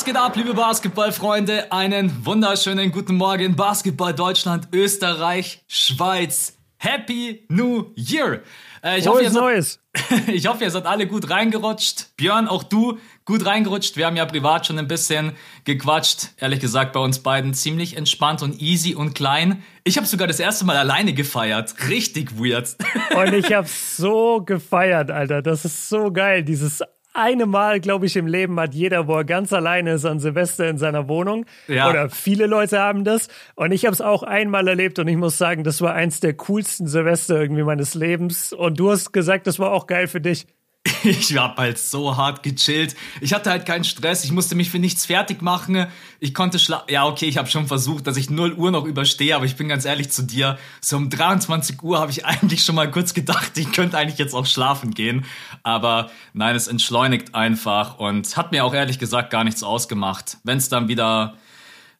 Was geht ab, liebe Basketballfreunde? Einen wunderschönen guten Morgen, Basketball Deutschland, Österreich, Schweiz. Happy New Year! Äh, ich, hoffe, Neues. Seid, ich hoffe, ihr seid alle gut reingerutscht. Björn, auch du gut reingerutscht. Wir haben ja privat schon ein bisschen gequatscht. Ehrlich gesagt, bei uns beiden ziemlich entspannt und easy und klein. Ich habe sogar das erste Mal alleine gefeiert. Richtig weird. Und ich habe so gefeiert, Alter. Das ist so geil. Dieses eine Mal, glaube ich, im Leben hat jeder, wo er ganz alleine ist an Silvester in seiner Wohnung. Ja. Oder viele Leute haben das. Und ich habe es auch einmal erlebt und ich muss sagen, das war eins der coolsten Silvester irgendwie meines Lebens. Und du hast gesagt, das war auch geil für dich. Ich hab halt so hart gechillt. Ich hatte halt keinen Stress. Ich musste mich für nichts fertig machen. Ich konnte schlafen. Ja, okay, ich habe schon versucht, dass ich 0 Uhr noch überstehe, aber ich bin ganz ehrlich zu dir. So um 23 Uhr habe ich eigentlich schon mal kurz gedacht, ich könnte eigentlich jetzt auch schlafen gehen. Aber nein, es entschleunigt einfach und hat mir auch ehrlich gesagt gar nichts ausgemacht. Wenn es dann wieder,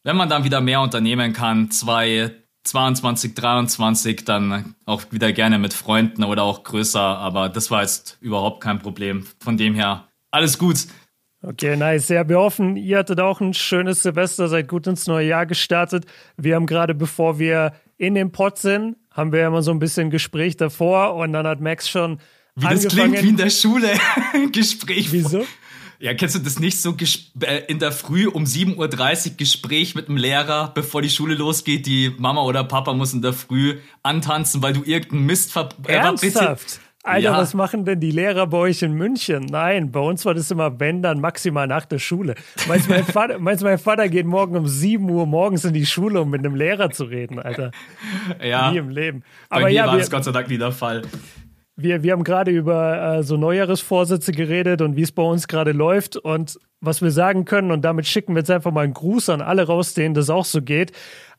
wenn man dann wieder mehr unternehmen kann, zwei, 22, 23 dann auch wieder gerne mit Freunden oder auch größer, aber das war jetzt überhaupt kein Problem. Von dem her, alles gut. Okay, nice. Ja, wir hoffen, ihr hattet auch ein schönes Silvester, seid gut ins neue Jahr gestartet. Wir haben gerade, bevor wir in dem Pod sind, haben wir immer so ein bisschen Gespräch davor und dann hat Max schon wie das klingt wie in der Schule. Gespräch. Wieso? Ja, kennst du das nicht so äh, in der Früh um 7.30 Uhr Gespräch mit dem Lehrer, bevor die Schule losgeht? Die Mama oder Papa muss in der Früh antanzen, weil du irgendeinen Mist ver äh, Ernsthaft? Alter, ja. was machen denn die Lehrer bei euch in München? Nein, bei uns war das immer, wenn, dann maximal nach der Schule. Meinst du, mein Vater, meinst mein Vater geht morgen um 7 Uhr morgens in die Schule, um mit einem Lehrer zu reden, Alter? Ja. Nie im Leben. Aber bei mir ja, war das Gott sei Dank nie der Fall. Wir, wir haben gerade über äh, so Neujahresvorsätze geredet und wie es bei uns gerade läuft. Und was wir sagen können, und damit schicken wir jetzt einfach mal einen Gruß an alle raus, denen das auch so geht.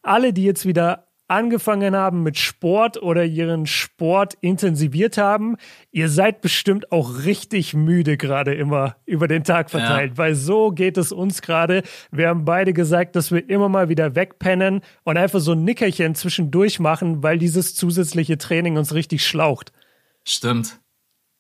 Alle, die jetzt wieder angefangen haben mit Sport oder ihren Sport intensiviert haben, ihr seid bestimmt auch richtig müde gerade immer über den Tag verteilt, ja. weil so geht es uns gerade. Wir haben beide gesagt, dass wir immer mal wieder wegpennen und einfach so ein Nickerchen zwischendurch machen, weil dieses zusätzliche Training uns richtig schlaucht. Stimmt.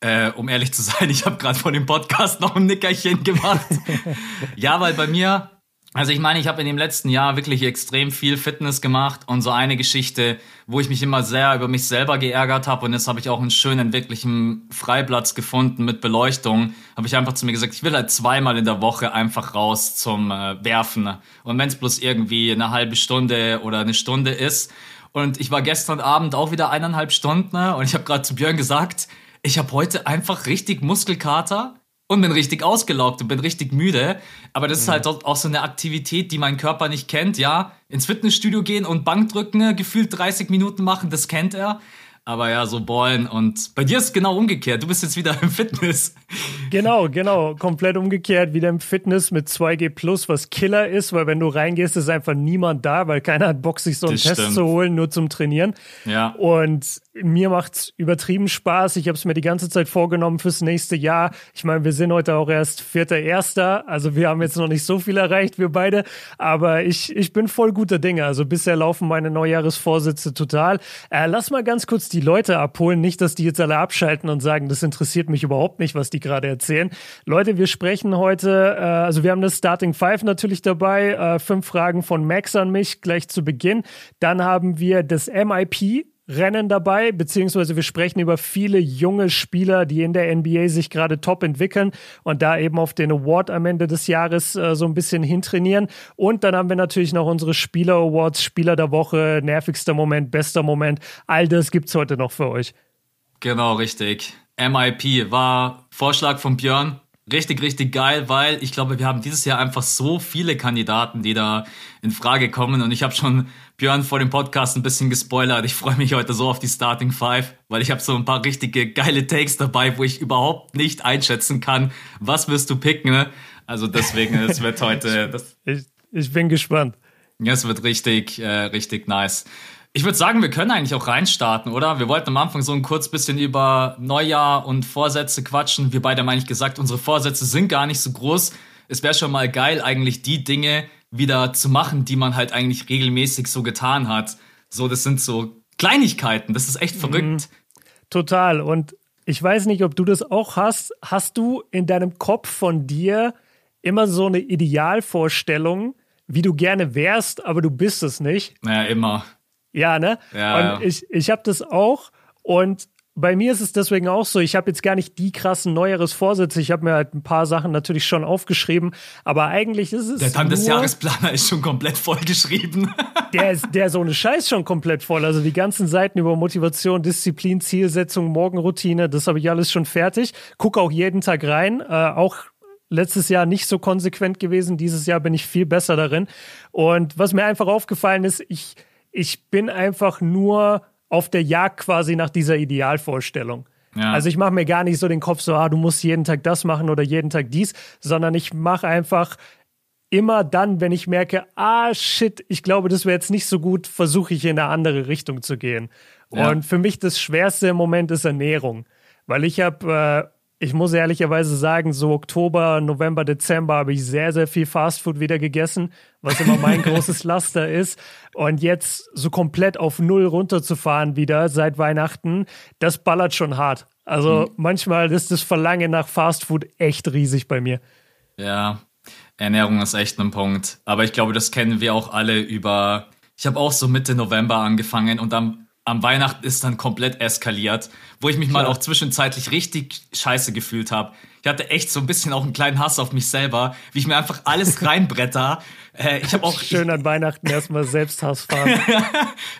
Äh, um ehrlich zu sein, ich habe gerade vor dem Podcast noch ein Nickerchen gemacht. ja, weil bei mir, also ich meine, ich habe in dem letzten Jahr wirklich extrem viel Fitness gemacht und so eine Geschichte, wo ich mich immer sehr über mich selber geärgert habe und jetzt habe ich auch einen schönen, wirklichen Freiplatz gefunden mit Beleuchtung, habe ich einfach zu mir gesagt, ich will halt zweimal in der Woche einfach raus zum äh, Werfen und wenn es bloß irgendwie eine halbe Stunde oder eine Stunde ist und ich war gestern Abend auch wieder eineinhalb Stunden ne? und ich habe gerade zu Björn gesagt, ich habe heute einfach richtig Muskelkater und bin richtig ausgelaugt und bin richtig müde. Aber das mhm. ist halt auch so eine Aktivität, die mein Körper nicht kennt. Ja, ins Fitnessstudio gehen und Bankdrücken gefühlt 30 Minuten machen, das kennt er. Aber ja, so Ballen. Und bei dir ist es genau umgekehrt. Du bist jetzt wieder im Fitness. Genau, genau. Komplett umgekehrt. Wieder im Fitness mit 2G Plus, was Killer ist, weil wenn du reingehst, ist einfach niemand da, weil keiner hat Bock, sich so einen das Test stimmt. zu holen, nur zum Trainieren. Ja. Und mir macht's übertrieben Spaß. Ich habe es mir die ganze Zeit vorgenommen fürs nächste Jahr. Ich meine, wir sind heute auch erst vierter Erster, also wir haben jetzt noch nicht so viel erreicht, wir beide. Aber ich, ich bin voll guter Dinge. Also bisher laufen meine Neujahresvorsätze total. Äh, lass mal ganz kurz die Leute abholen, nicht, dass die jetzt alle abschalten und sagen, das interessiert mich überhaupt nicht, was die gerade erzählen. Leute, wir sprechen heute, äh, also wir haben das Starting Five natürlich dabei, äh, fünf Fragen von Max an mich gleich zu Beginn. Dann haben wir das MIP, Rennen dabei, beziehungsweise wir sprechen über viele junge Spieler, die in der NBA sich gerade top entwickeln und da eben auf den Award am Ende des Jahres äh, so ein bisschen hintrainieren. Und dann haben wir natürlich noch unsere Spieler Awards, Spieler der Woche, nervigster Moment, bester Moment. All das gibt's heute noch für euch. Genau, richtig. MIP war Vorschlag von Björn. Richtig, richtig geil, weil ich glaube, wir haben dieses Jahr einfach so viele Kandidaten, die da in Frage kommen. Und ich habe schon Björn vor dem Podcast ein bisschen gespoilert. Ich freue mich heute so auf die Starting Five, weil ich habe so ein paar richtige geile Takes dabei, wo ich überhaupt nicht einschätzen kann, was wirst du picken. Ne? Also deswegen, es wird heute. Das, ich, ich bin gespannt. Ja, es wird richtig, äh, richtig nice. Ich würde sagen, wir können eigentlich auch reinstarten, oder? Wir wollten am Anfang so ein kurz bisschen über Neujahr und Vorsätze quatschen. Wir beide haben eigentlich gesagt, unsere Vorsätze sind gar nicht so groß. Es wäre schon mal geil, eigentlich die Dinge wieder zu machen, die man halt eigentlich regelmäßig so getan hat. So, das sind so Kleinigkeiten. Das ist echt verrückt. Mhm. Total. Und ich weiß nicht, ob du das auch hast. Hast du in deinem Kopf von dir immer so eine Idealvorstellung, wie du gerne wärst, aber du bist es nicht. Naja, immer. Ja, ne? Ja, und ich, ich habe das auch und bei mir ist es deswegen auch so, ich habe jetzt gar nicht die krassen neueres Vorsätze. Ich habe mir halt ein paar Sachen natürlich schon aufgeschrieben, aber eigentlich ist es Der Tag des Jahresplaner ist schon komplett vollgeschrieben. der ist der so eine Scheiß schon komplett voll. Also die ganzen Seiten über Motivation, Disziplin, Zielsetzung, Morgenroutine, das habe ich alles schon fertig. Gucke auch jeden Tag rein, äh, auch letztes Jahr nicht so konsequent gewesen. Dieses Jahr bin ich viel besser darin. Und was mir einfach aufgefallen ist, ich, ich bin einfach nur auf der Jagd quasi nach dieser Idealvorstellung. Ja. Also ich mache mir gar nicht so den Kopf so, ah, du musst jeden Tag das machen oder jeden Tag dies, sondern ich mache einfach immer dann, wenn ich merke, ah shit, ich glaube, das wäre jetzt nicht so gut, versuche ich in eine andere Richtung zu gehen. Ja. Und für mich das Schwerste im Moment ist Ernährung, weil ich habe, äh, ich muss ehrlicherweise sagen, so Oktober, November, Dezember habe ich sehr, sehr viel Fastfood wieder gegessen, was immer mein großes Laster ist. Und jetzt so komplett auf Null runterzufahren wieder seit Weihnachten, das ballert schon hart. Also manchmal ist das Verlangen nach Fastfood echt riesig bei mir. Ja, Ernährung ist echt ein Punkt. Aber ich glaube, das kennen wir auch alle über. Ich habe auch so Mitte November angefangen und am, am Weihnachten ist dann komplett eskaliert, wo ich mich mal auch zwischenzeitlich richtig scheiße gefühlt habe. Ich hatte echt so ein bisschen auch einen kleinen Hass auf mich selber, wie ich mir einfach alles reinbretter. äh, ich habe auch Schön an Weihnachten erstmal Selbsthass fahren.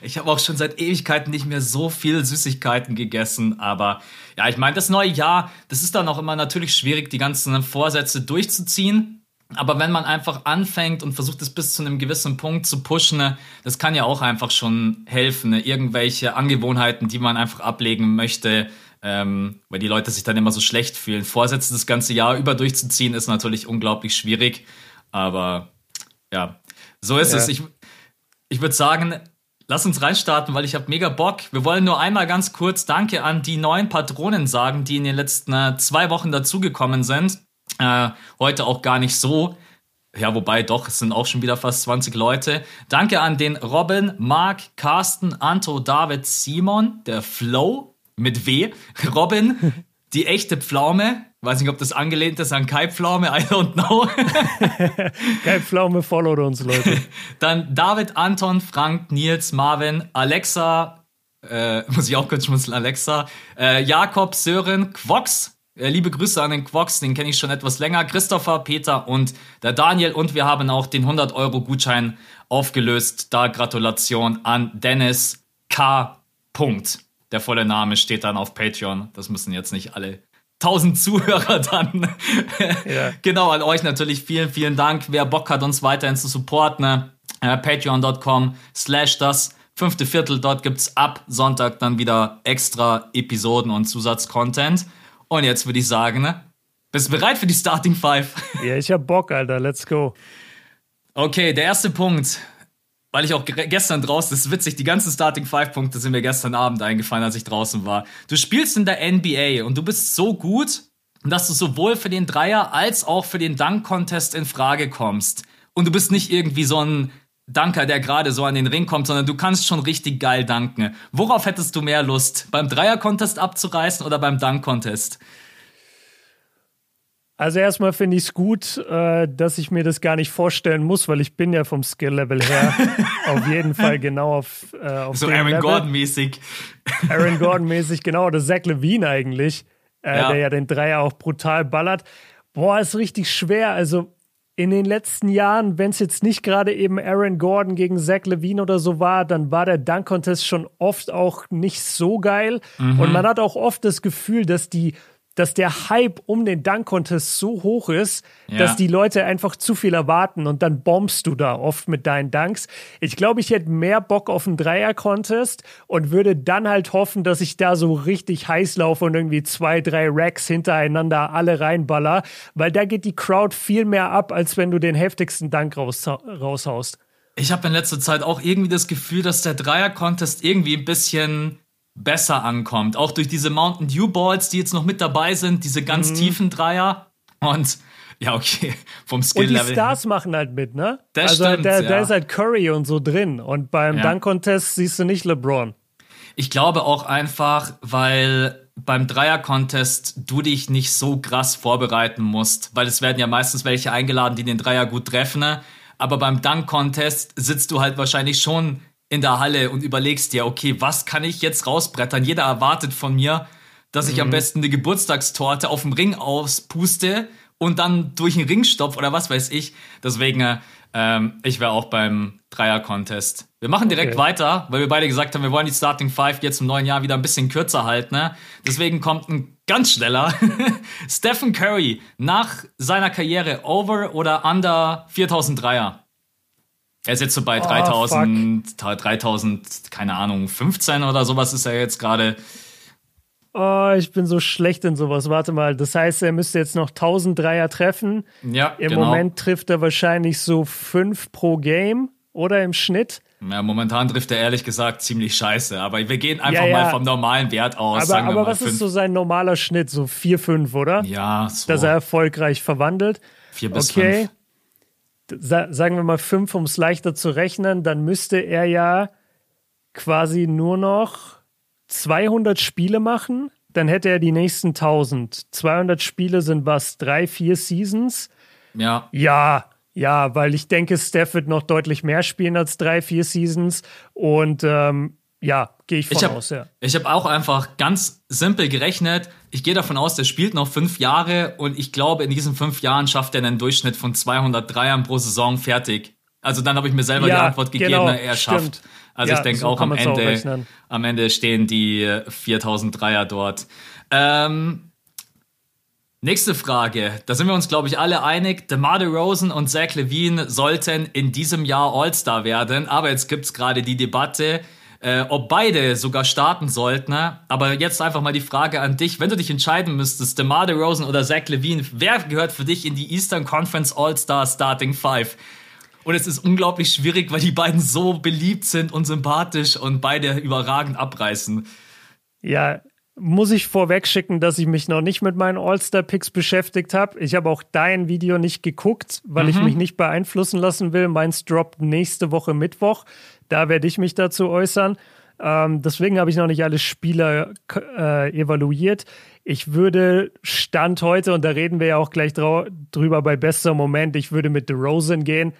Ich habe auch schon seit Ewigkeiten nicht mehr so viel Süßigkeiten gegessen, aber ja, ich meine, das neue Jahr, das ist dann auch immer natürlich schwierig, die ganzen Vorsätze durchzuziehen. Aber wenn man einfach anfängt und versucht es bis zu einem gewissen Punkt zu pushen, ne, das kann ja auch einfach schon helfen. ne? Irgendwelche Angewohnheiten, die man einfach ablegen möchte, ähm, weil die Leute sich dann immer so schlecht fühlen. Vorsätze das ganze Jahr über durchzuziehen, ist natürlich unglaublich schwierig. Aber ja, so ist Ja. es. Ich, ich würde sagen, lass uns reinstarten, weil ich habe mega Bock. Wir wollen nur einmal ganz kurz Danke an die neuen Patronen sagen, die in den letzten äh, zwei Wochen dazugekommen sind. Äh, heute auch gar nicht so. Ja, wobei doch, es sind auch schon wieder fast 20 Leute. Danke an den Robin, Marc, Carsten, Anto, David, Simon, der Flow mit W, Robin, die echte Pflaume. Weiß nicht, ob das angelehnt ist an Kai Pflaume, I don't know. Geil, Pflaume, followt uns, Leute. Dann David, Anton, Frank, Nils, Marvin, Alexa, äh, muss ich auch kurz schmunzeln, Alexa, äh, Jakob, Sören, Quox, liebe Grüße an den Quox, den kenne ich schon etwas länger, Christopher, Peter und der Daniel und wir haben auch den 100 Euro Gutschein aufgelöst. Da Gratulation an Dennis K. Punkt. Der volle Name steht dann auf Patreon. Das müssen jetzt nicht alle 1000 Zuhörer dann. Ja. Genau, an euch natürlich vielen, vielen Dank. Wer Bock hat, uns weiterhin zu supporten, ne? äh, patreon.com slash das fünfte Viertel. Dort gibt's ab Sonntag dann wieder extra Episoden und Zusatzcontent. Und jetzt würde ich sagen, ne? Bist du bereit für die Starting Five? Ja, ich hab Bock, Alter. Let's go. Okay, der erste Punkt, weil ich auch ge- gestern draußen, das ist witzig, die ganzen Starting Five Punkte sind mir gestern Abend eingefallen, als ich draußen war. Du spielst in der NBA und du bist so gut, dass du sowohl für den Dreier als auch für den Dunk Contest in Frage kommst. Und du bist nicht irgendwie so ein Dunker, der gerade so an den Ring kommt, sondern du kannst schon richtig geil danken. Worauf hättest du mehr Lust? Beim Dreier Contest abzureißen oder beim Dunk Contest? Also erstmal finde ich es gut, äh, dass ich mir das gar nicht vorstellen muss, weil ich bin ja vom Skill-Level her auf jeden Fall genau auf, äh, auf So Aaron Level. Gordon mäßig. Aaron Gordon mäßig, genau, oder Zach Levine eigentlich, äh, Ja. der ja den Dreier auch brutal ballert. Boah, ist richtig schwer. Also in den letzten Jahren, wenn es jetzt nicht gerade eben Aaron Gordon gegen Zach Levine oder so war, dann war der Dunk-Contest schon oft auch nicht so geil. Mhm. Und man hat auch oft das Gefühl, dass die dass der Hype um den Dunk-Contest so hoch ist, Ja. dass die Leute einfach zu viel erwarten und dann bombst du da oft mit deinen Dunks. Ich glaube, ich hätte mehr Bock auf einen Dreier-Contest und würde dann halt hoffen, dass ich da so richtig heiß laufe und irgendwie zwei, drei Racks hintereinander alle reinballer, weil da geht die Crowd viel mehr ab, als wenn du den heftigsten Dunk raus, raushaust. Ich habe in letzter Zeit auch irgendwie das Gefühl, dass der Dreier-Contest irgendwie ein bisschen besser ankommt. Auch durch diese Mountain Dew Balls, die jetzt noch mit dabei sind, diese ganz Mhm. tiefen Dreier. Und ja, okay, vom Und die Skill-Level. Stars machen halt mit, ne? Das also stimmt, da, ja. da ist halt Curry und so drin. Und beim Ja. Dunk-Contest siehst du nicht LeBron. Ich glaube auch einfach, weil beim Dreier-Contest du dich nicht so krass vorbereiten musst, weil es werden ja meistens welche eingeladen, die den Dreier gut treffen. Ne? Aber beim Dunk-Contest sitzt du halt wahrscheinlich schon in der Halle und überlegst dir, okay, was kann ich jetzt rausbrettern? Jeder erwartet von mir, dass ich mhm. am besten eine Geburtstagstorte auf dem Ring auspuste und dann durch den Ring stopf oder was weiß ich. Deswegen, äh, ähm, ich wäre auch beim Dreier-Contest. Wir machen direkt okay. weiter, weil wir beide gesagt haben, wir wollen die Starting Five jetzt im neuen Jahr wieder ein bisschen kürzer halten. Ne? Deswegen kommt ein ganz schneller Stephen Curry nach seiner Karriere over oder under 4000 Dreier. Er ist jetzt so bei oh, 3000, 3000, keine Ahnung, 15 oder sowas ist er jetzt gerade. Oh, ich bin so schlecht in sowas. Warte mal, das heißt, er müsste jetzt noch 1000 Dreier treffen. Ja, Im genau. Moment trifft er wahrscheinlich so 5 pro Game oder im Schnitt. Ja, momentan trifft er ehrlich gesagt ziemlich scheiße, aber wir gehen einfach ja, ja. mal vom normalen Wert aus. Aber, aber was fünf. ist so sein normaler Schnitt? So 4, 5, oder? Ja, so. Dass er erfolgreich verwandelt. 4 bis okay. 5. Sa sagen wir mal 5, um es leichter zu rechnen, dann müsste er ja quasi nur noch 200 Spiele machen, dann hätte er die nächsten 1000. 200 Spiele sind was? Drei, vier Seasons? Ja. Ja, ja, weil ich denke, Steph wird noch deutlich mehr spielen als drei, vier Seasons. Und ähm, ja, gehe ich von ich hab, aus, ja. Ich habe auch einfach ganz simpel gerechnet. Ich gehe davon aus, der spielt noch fünf Jahre und ich glaube, in diesen fünf Jahren schafft er einen Durchschnitt von 200 Dreiern pro Saison fertig. Also dann habe ich mir selber ja, die Antwort gegeben, genau, er schafft. Stimmt. Also ja, ich denke so auch am Ende, auch am Ende stehen die 4000 Dreier dort. Ähm, nächste Frage. Da sind wir uns, glaube ich, alle einig. DeMar DeRozan und Zach Levine sollten in diesem Jahr All-Star werden. Aber jetzt gibt es gerade die Debatte, äh, ob beide sogar starten sollten. Ne? Aber jetzt einfach mal die Frage an dich. Wenn du dich entscheiden müsstest, DeMar DeRozan oder Zach Levine, wer gehört für dich in die Eastern Conference All-Star Starting Five? Und es ist unglaublich schwierig, weil die beiden so beliebt sind und sympathisch und beide überragend abreißen. Ja, muss ich vorweg schicken, dass ich mich noch nicht mit meinen All-Star-Picks beschäftigt habe. Ich habe auch dein Video nicht geguckt, weil mhm. ich mich nicht beeinflussen lassen will. Meins droppt nächste Woche Mittwoch. Da werde ich mich dazu äußern. Ähm, deswegen habe ich noch nicht alle Spieler äh, evaluiert. Ich würde Stand heute, und da reden wir ja auch gleich drüber bei bester Moment, ich würde mit DeRozan gehen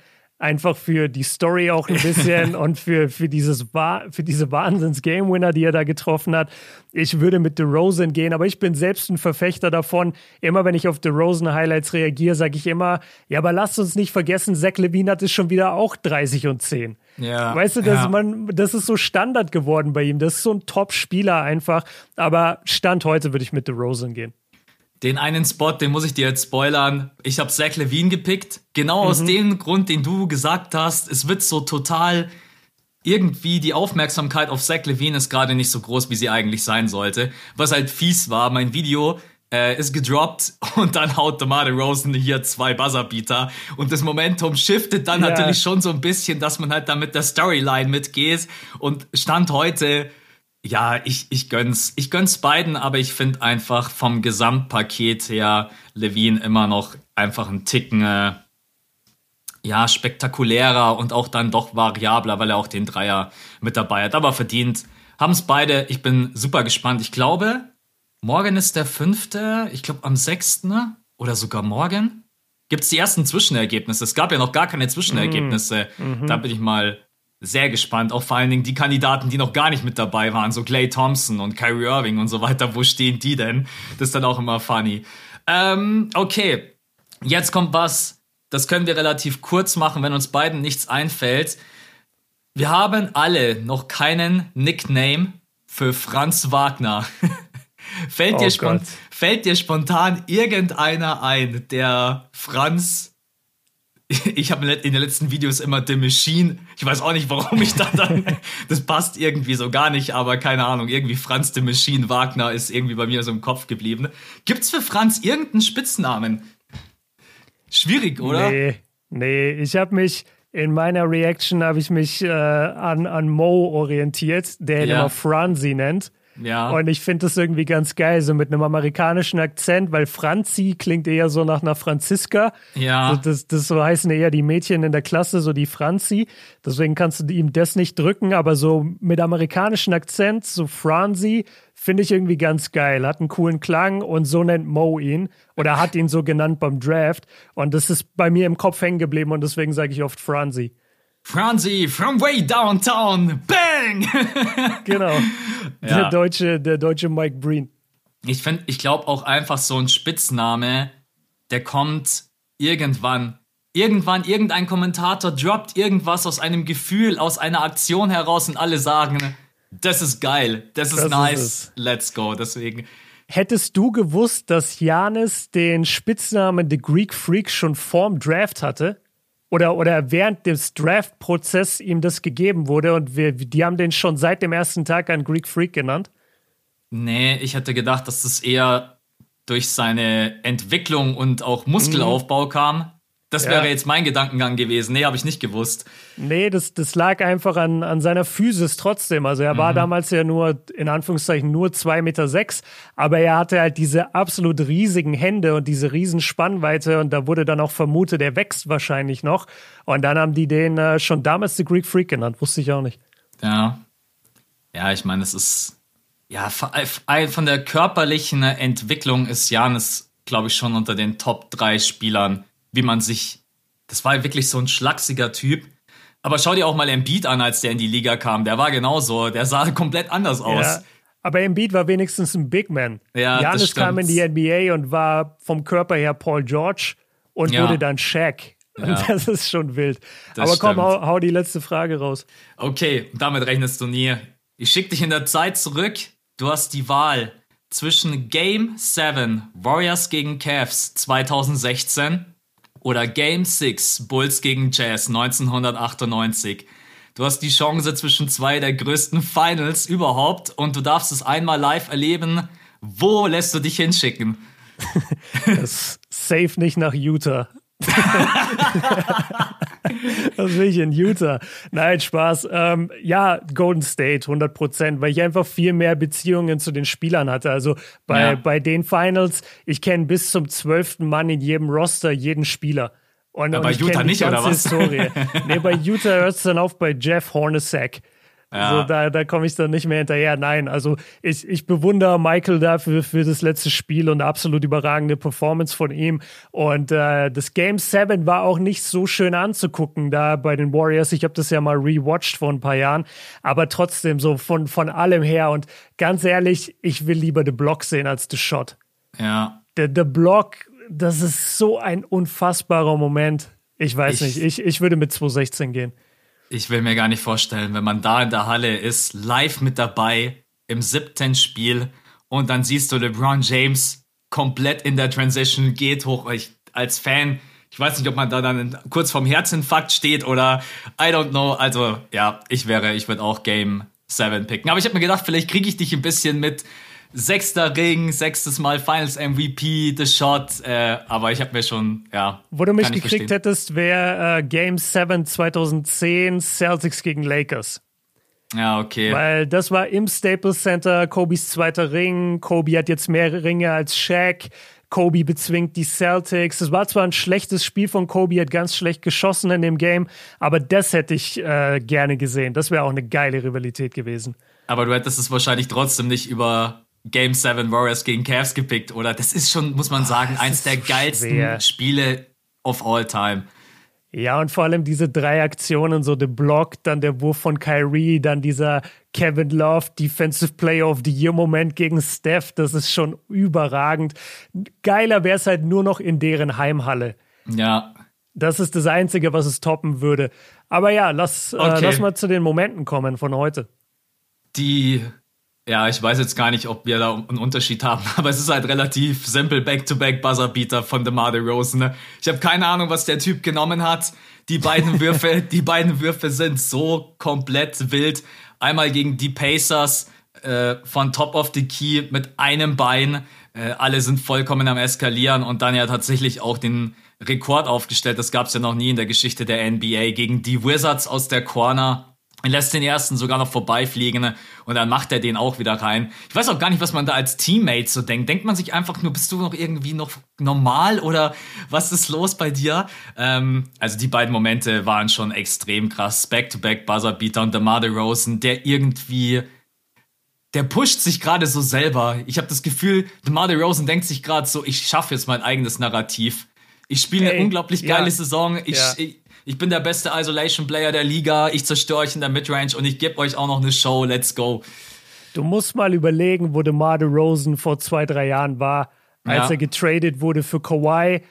einfach für die Story auch ein bisschen und für, für, dieses, für diese Wahnsinns-Game-Winner, die er da getroffen hat. Ich würde mit DeRozan gehen, aber ich bin selbst ein Verfechter davon. Immer wenn ich auf DeRozan-Highlights reagiere, sage ich immer, ja, aber lasst uns nicht vergessen, Zach Levine hat es schon wieder auch 30 und 10. Ja, weißt du, das, ja. man, das ist so Standard geworden bei ihm. Das ist so ein Top-Spieler einfach. Aber Stand heute würde ich mit DeRozan gehen. Den einen Spot, den muss ich dir jetzt spoilern. Ich habe Zach Levine gepickt. Genau mhm. aus dem Grund, den du gesagt hast. Es wird so total irgendwie die Aufmerksamkeit auf Zach Levine ist gerade nicht so groß, wie sie eigentlich sein sollte. Was halt fies war, mein Video äh, ist gedroppt und dann haut DeMar Rosen hier zwei Buzzerbeater und das Momentum shiftet dann ja. natürlich schon so ein bisschen, dass man halt da mit der Storyline mitgeht und Stand heute ja, ich, ich gönn's. Ich gönn's beiden, aber ich finde einfach vom Gesamtpaket her Levine immer noch einfach ein Ticken, äh, ja, spektakulärer und auch dann doch variabler, weil er auch den Dreier mit dabei hat. Aber verdient. Haben's beide. Ich bin super gespannt. Ich glaube, morgen ist der fünfte. Ich glaube, am sechsten oder sogar morgen gibt's die ersten Zwischenergebnisse. Es gab ja noch gar keine Zwischenergebnisse. Mhm. Da bin ich mal sehr gespannt. Auch vor allen Dingen die Kandidaten, die noch gar nicht mit dabei waren, so Clay Thompson und Kyrie Irving und so weiter. Wo stehen die denn? Das ist dann auch immer funny. Ähm, okay, jetzt kommt was, das können wir relativ kurz machen, wenn uns beiden nichts einfällt. Wir haben alle noch keinen Nickname für Franz Wagner. fällt, oh dir fällt dir spontan irgendeiner ein, der Franz ich habe in den letzten Videos immer The Machine. Ich weiß auch nicht, warum ich da dann. das passt irgendwie so gar nicht, aber keine Ahnung. Irgendwie Franz The Machine Wagner ist irgendwie bei mir so im Kopf geblieben. Gibt's für Franz irgendeinen Spitznamen? Schwierig, oder? Nee, nee. Ich habe mich in meiner Reaction habe ich mich äh, an, an Mo orientiert, der ihn ja. immer Franzi nennt. Ja. Und ich finde das irgendwie ganz geil, so mit einem amerikanischen Akzent, weil Franzi klingt eher so nach einer Franziska. Ja. So, das, das so heißen eher die Mädchen in der Klasse, so die Franzi. Deswegen kannst du ihm das nicht drücken, aber so mit amerikanischen Akzent, so Franzi, finde ich irgendwie ganz geil. Hat einen coolen Klang und so nennt Mo ihn oder hat ihn so genannt beim Draft. Und das ist bei mir im Kopf hängen geblieben und deswegen sage ich oft Franzi. Franzi from way downtown. Bang! Genau. Ja. Der deutsche, der deutsche Mike Breen. Ich finde, ich glaube auch einfach so ein Spitzname, der kommt irgendwann. Irgendwann irgendein Kommentator droppt irgendwas aus einem Gefühl, aus einer Aktion heraus und alle sagen, das ist geil, das ist Das ist nice, es. let's go. Deswegen, Hättest du gewusst, dass Janis den Spitznamen The Greek Freak schon vorm Draft hatte? Oder, oder während des Draft-Prozess ihm das gegeben wurde und wir, die haben den schon seit dem ersten Tag an Greek Freak genannt? nee, ich hätte gedacht, dass das eher durch seine Entwicklung und auch Muskelaufbau kam. Das Ja. wäre jetzt mein Gedankengang gewesen. Nee, habe ich nicht gewusst. Nee, das, das lag einfach an, an seiner Physis trotzdem. Also er war damals ja nur, in Anführungszeichen, nur 2,6 Meter, sechs, aber er hatte halt diese absolut riesigen Hände und diese riesen Spannweite und da wurde dann auch vermutet, er wächst wahrscheinlich noch. Und dann haben die den äh, schon damals The Greek Freak genannt, wusste ich auch nicht. Ja. Ja, ich meine, es ist. Ja, von von der körperlichen Entwicklung ist Janis, glaube ich, schon unter den Top 3 Spielern, wie man sich. Das war wirklich so ein schlachsiger Typ. Aber schau dir auch mal Embiid an, als der in die Liga kam. Der war genauso. Der sah komplett anders aus. Ja. Aber Embiid war wenigstens ein Big Man. Ja, das Janis kam in die NBA und war vom Körper her Paul George und Ja. wurde dann Shaq. Ja. das ist schon wild. Das Aber komm, hau, hau die letzte Frage raus. Okay, damit rechnest du nie. Ich schick dich in der Zeit zurück. Du hast die Wahl zwischen Game 7 Warriors gegen Cavs 2016 oder Game 6 Bulls gegen Jazz 1998. Du hast die Chance zwischen zwei der größten Finals überhaupt und du darfst es einmal live erleben. Wo lässt du dich hinschicken? Das safe nicht nach Utah. Was will ich in Utah? Nein, Spaß. Ähm, ja, Golden State, 100 Prozent, weil ich einfach viel mehr Beziehungen zu den Spielern hatte. Also bei, Ja. bei den Finals, ich kenne bis zum zwölften Mann in jedem Roster jeden Spieler. Und, Aber und ich Utah nicht, oder was? Historie. nee, bei Utah hört es dann auf bei Jeff Hornacek. Also da, da komme ich dann nicht mehr hinterher. Nein, also ich, ich bewundere Michael dafür für das letzte Spiel und eine absolut überragende Performance von ihm. Und äh, das Game 7 war auch nicht so schön anzugucken da bei den Warriors. Ich habe das ja mal rewatcht vor ein paar Jahren, aber trotzdem so von, von allem her. Und ganz ehrlich, ich will lieber The Block sehen als The Shot. Ja, Der, der Block, das ist so ein unfassbarer Moment. Ich weiß Ich- nicht, ich, ich würde mit 216 gehen. Ich will mir gar nicht vorstellen, wenn man da in der Halle ist, live mit dabei im siebten Spiel und dann siehst du LeBron James komplett in der Transition, geht hoch. Ich, als Fan, ich weiß nicht, ob man da dann kurz vorm Herzinfarkt steht oder I don't know. Also ja, ich wäre, ich würde auch Game 7 picken. Aber ich habe mir gedacht, vielleicht kriege ich dich ein bisschen mit sechster Ring, sechstes Mal Finals MVP, The Shot. Äh, aber ich habe mir schon, ja. Wo du mich gekriegt verstehen. hättest, wäre äh, Game 7 2010 Celtics gegen Lakers. Ja, okay. Weil das war im Staples Center, Kobis zweiter Ring. Kobe hat jetzt mehr Ringe als Shaq. Kobe bezwingt die Celtics. Es war zwar ein schlechtes Spiel von Kobe, hat ganz schlecht geschossen in dem Game, aber das hätte ich äh, gerne gesehen. Das wäre auch eine geile Rivalität gewesen. Aber du hättest es wahrscheinlich trotzdem nicht über Game 7 Warriors gegen Cavs gepickt, oder? Das ist schon, muss man sagen, eins ist der so geilsten schwer. Spiele of all time. Ja, und vor allem diese drei Aktionen, so der Block, dann der Wurf von Kyrie, dann dieser Kevin Love Defensive Player of the Year Moment gegen Steph, das ist schon überragend. Geiler wäre es halt nur noch in deren Heimhalle. Ja, Das ist das Einzige, was es toppen würde. Aber ja, lass, äh, Okay. lass mal zu den Momenten kommen von heute. die, ja, ich weiß jetzt gar nicht, ob wir da einen Unterschied haben, aber es ist halt relativ simpel Back-to-Back Buzzerbeater von DeMar DeRozan. Ne? Ich habe keine Ahnung, was der Typ genommen hat. Die beiden Würfe, die beiden Würfe sind so komplett wild. Einmal gegen die Pacers äh, von Top of the Key mit einem Bein. Äh, alle sind vollkommen am Eskalieren und dann ja tatsächlich auch den Rekord aufgestellt. Das gab es ja noch nie in der Geschichte der NBA gegen die Wizards aus der Corner. Lässt den ersten sogar noch vorbeifliegen und dann macht er den auch wieder rein. Ich weiß auch gar nicht, was man da als Teammate so denkt. Denkt man sich einfach nur, bist du noch irgendwie noch normal oder was ist los bei dir? Ähm, also die beiden Momente waren schon extrem krass. Back-to-back Buzzerbeater und DeMar Rosen, der irgendwie der pusht sich gerade so selber. Ich habe das Gefühl, DeMar Rosen denkt sich gerade so, ich schaffe jetzt mein eigenes Narrativ. Ich spiele eine unglaublich geile ja. Saison. Ich, ja. ich ich bin der beste Isolation Player der Liga, ich zerstöre euch in der Midrange und ich gebe euch auch noch eine Show, let's go. Du musst mal überlegen, wo DeMar DeRozan vor zwei, drei Jahren war, als ja. er getradet wurde für Kawhi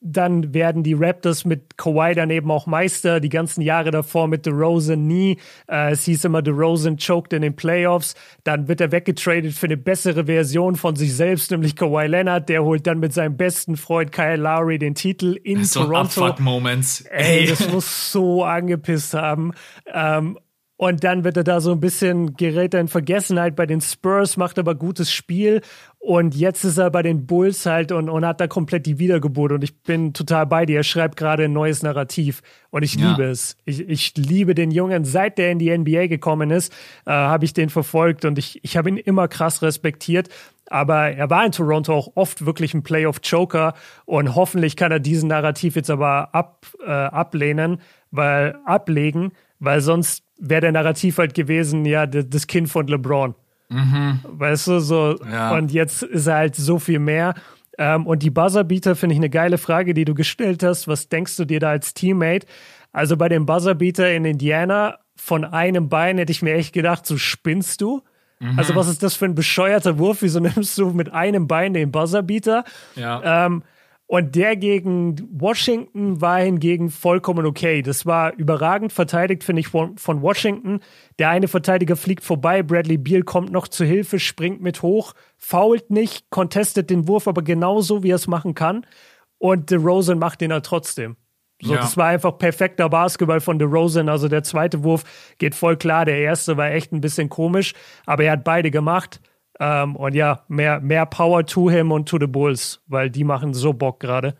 dann werden die Raptors mit Kawhi dann eben auch Meister. Die ganzen Jahre davor mit DeRozan nie. Äh, es hieß immer, DeRozan choked in den Playoffs. Dann wird er weggetradet für eine bessere Version von sich selbst, nämlich Kawhi Leonard. Der holt dann mit seinem besten Freund Kyle Lowry den Titel in so Toronto. Moments. Ey, das muss so angepisst haben. Ähm, und dann wird er da so ein bisschen gerät in Vergessenheit bei den Spurs, macht aber gutes Spiel. Und jetzt ist er bei den Bulls halt und, und hat da komplett die Wiedergeburt. Und ich bin total bei dir. Er schreibt gerade ein neues Narrativ. Und ich ja. liebe es. Ich, ich liebe den Jungen. Seit der in die NBA gekommen ist, äh, habe ich den verfolgt und ich, ich habe ihn immer krass respektiert. Aber er war in Toronto auch oft wirklich ein Playoff-Joker und hoffentlich kann er diesen Narrativ jetzt aber ab, äh, ablehnen, weil ablegen, weil sonst wäre der Narrativ halt gewesen, ja, das Kind von LeBron. Mhm. Weißt du, so, ja. und jetzt ist er halt so viel mehr. Ähm, und die Buzzerbeater finde ich eine geile Frage, die du gestellt hast. Was denkst du dir da als Teammate? Also bei dem Buzzerbeater in Indiana von einem Bein hätte ich mir echt gedacht, so spinnst du? Mhm. Also was ist das für ein bescheuerter Wurf? Wieso nimmst du mit einem Bein den Buzzerbeater? Ja. Ähm, und der gegen Washington war hingegen vollkommen okay. Das war überragend verteidigt, finde ich, von, von, Washington. Der eine Verteidiger fliegt vorbei, Bradley Beal kommt noch zu Hilfe, springt mit hoch, fault nicht, contestet den Wurf aber genauso, wie er es machen kann. Und DeRozan macht den halt trotzdem. So, ja. das war einfach perfekter Basketball von DeRozan. Also der zweite Wurf geht voll klar. Der erste war echt ein bisschen komisch, aber er hat beide gemacht. Ähm, und ja, mehr, mehr Power to him und to the Bulls, weil die machen so Bock gerade.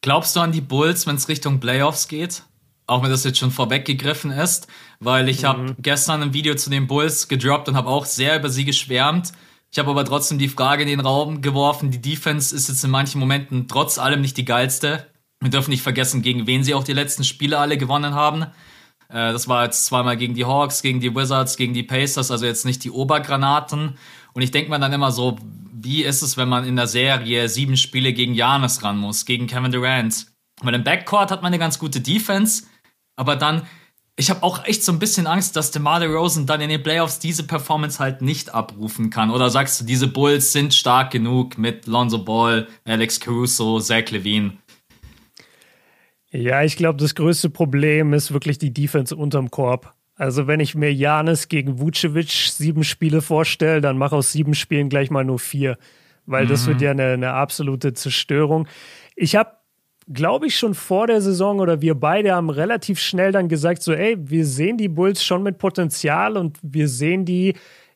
Glaubst du an die Bulls, wenn es Richtung Playoffs geht? Auch wenn das jetzt schon vorweggegriffen ist, weil ich mhm. habe gestern ein Video zu den Bulls gedroppt und habe auch sehr über sie geschwärmt. Ich habe aber trotzdem die Frage in den Raum geworfen, die Defense ist jetzt in manchen Momenten trotz allem nicht die geilste. Wir dürfen nicht vergessen, gegen wen sie auch die letzten Spiele alle gewonnen haben. Äh, das war jetzt zweimal gegen die Hawks, gegen die Wizards, gegen die Pacers, also jetzt nicht die Obergranaten. Und ich denke mir dann immer so, wie ist es, wenn man in der Serie sieben Spiele gegen Janis ran muss, gegen Kevin Durant? Weil im Backcourt hat man eine ganz gute Defense, aber dann, ich habe auch echt so ein bisschen Angst, dass DeMar Rosen dann in den Playoffs diese Performance halt nicht abrufen kann. Oder sagst du, diese Bulls sind stark genug mit Lonzo Ball, Alex Caruso, Zach Levine? Ja, ich glaube, das größte Problem ist wirklich die Defense unterm Korb. Also wenn ich mir Janis gegen Vucevic sieben Spiele vorstelle, dann mach aus sieben Spielen gleich mal nur vier, weil mhm. das wird mhm. ja eine, eine absolute Zerstörung. Ich habe, glaube ich, schon vor der Saison oder wir beide haben relativ schnell dann gesagt, so, ey, wir sehen die Bulls schon mit Potenzial und wir sehen die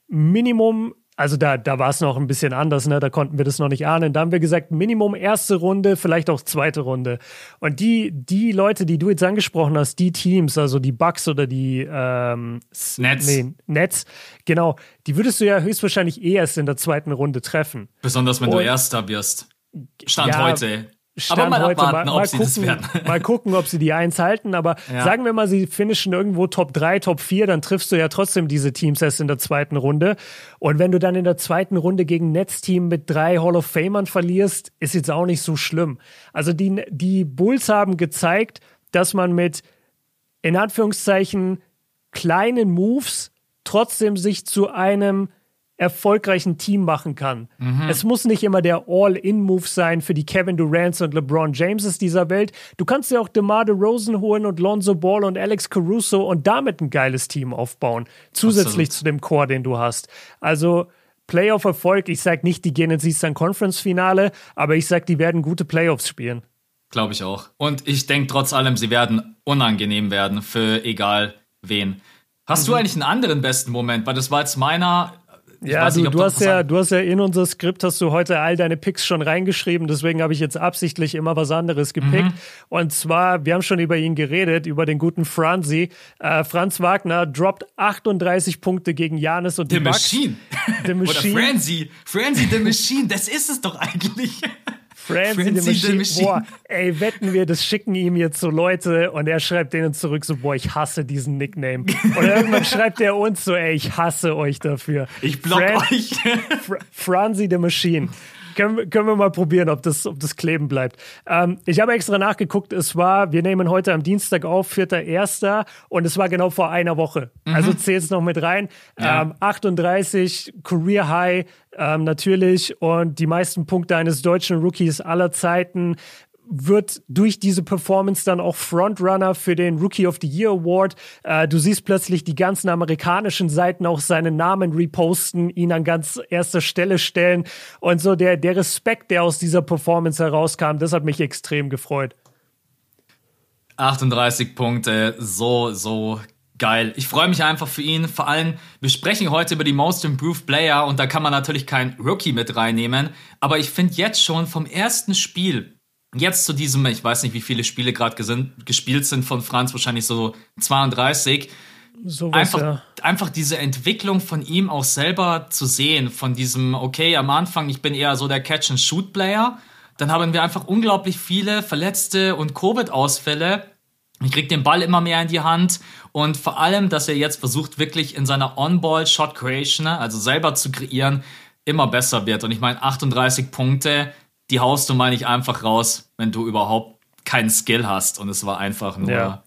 Minimum also da, da war es noch ein bisschen anders, ne? Da konnten wir das noch nicht ahnen. Da haben wir gesagt, Minimum erste Runde, vielleicht auch zweite Runde. Und die, die Leute, die du jetzt angesprochen hast, die Teams, also die Bucks oder die ähm, Nets. Nee, Nets, genau, die würdest du ja höchstwahrscheinlich eh erst in der zweiten Runde treffen. Besonders wenn Und, du Erster wirst. Stand ja, heute. Stand aber mal heute abwarten, mal, mal, gucken, mal gucken, ob sie die Eins halten. Aber ja. sagen wir mal, sie finishen irgendwo Top 3, Top 4, dann triffst du ja trotzdem diese Teams erst in der zweiten Runde. Und wenn du dann in der zweiten Runde gegen Netzteam mit drei Hall of Famern verlierst, ist jetzt auch nicht so schlimm. Also die, die Bulls haben gezeigt, dass man mit in Anführungszeichen kleinen Moves trotzdem sich zu einem erfolgreichen Team machen kann. Mhm. Es muss nicht immer der All-In-Move sein für die Kevin Durant und LeBron Jameses dieser Welt. Du kannst ja auch DeMar DeRozan holen und Lonzo Ball und Alex Caruso und damit ein geiles Team aufbauen. Zusätzlich Absolut. zu dem Core, den du hast. Also Playoff-Erfolg, ich sag nicht, die gehen ins Eastern Conference-Finale, aber ich sag, die werden gute Playoffs spielen. Glaube ich auch. Und ich denke trotz allem, sie werden unangenehm werden für egal wen. Hast mhm. du eigentlich einen anderen besten Moment? Weil das war jetzt meiner ja, du, nicht, du hast ja, du hast ja in unser Skript hast du heute all deine Picks schon reingeschrieben, deswegen habe ich jetzt absichtlich immer was anderes gepickt. Mhm. Und zwar, wir haben schon über ihn geredet, über den guten Franzi. Äh, Franz Wagner droppt 38 Punkte gegen Janis und The Machine. The Machine. Oder Franzi. Franzi the Machine, das ist es doch eigentlich. Francie, Francie the, Machine. the Machine. Boah, ey, wetten wir, das schicken ihm jetzt so Leute und er schreibt denen zurück so, boah, ich hasse diesen Nickname. Oder irgendwann schreibt er uns so, ey, ich hasse euch dafür. Ich block Fran euch. Fr Franzi the Machine können, können wir mal probieren, ob das, ob das kleben bleibt. Ähm, ich habe extra nachgeguckt, es war, wir nehmen heute am Dienstag auf, 4.1. und es war genau vor einer Woche. Mhm. Also zählt es noch mit rein. Ja. Ähm, 38, Career High, ähm, natürlich und die meisten Punkte eines deutschen Rookies aller Zeiten wird durch diese Performance dann auch Frontrunner für den Rookie of the Year Award. Äh, du siehst plötzlich die ganzen amerikanischen Seiten auch seinen Namen reposten, ihn an ganz erster Stelle stellen und so der, der Respekt, der aus dieser Performance herauskam, das hat mich extrem gefreut. 38 Punkte, so, so geil. Ich freue mich einfach für ihn. Vor allem, wir sprechen heute über die Most Improved Player und da kann man natürlich kein Rookie mit reinnehmen. Aber ich finde jetzt schon vom ersten Spiel Jetzt zu diesem, ich weiß nicht, wie viele Spiele gerade gespielt sind von Franz, wahrscheinlich so 32. So einfach, ja. einfach diese Entwicklung von ihm auch selber zu sehen, von diesem, okay, am Anfang, ich bin eher so der Catch-and-Shoot-Player. Dann haben wir einfach unglaublich viele Verletzte und Covid-Ausfälle. Ich krieg den Ball immer mehr in die Hand und vor allem, dass er jetzt versucht, wirklich in seiner On-Ball-Shot-Creation, ne, also selber zu kreieren, immer besser wird. Und ich meine, 38 Punkte, die haust du mal nicht einfach raus, wenn du überhaupt keinen Skill hast. Und es war einfach nur ja.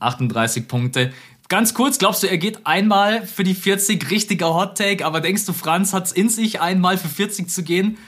38 Punkte. Ganz kurz, glaubst du, er geht einmal für die 40 richtiger Hot Take, aber denkst du, Franz hat es in sich, einmal für 40 zu gehen?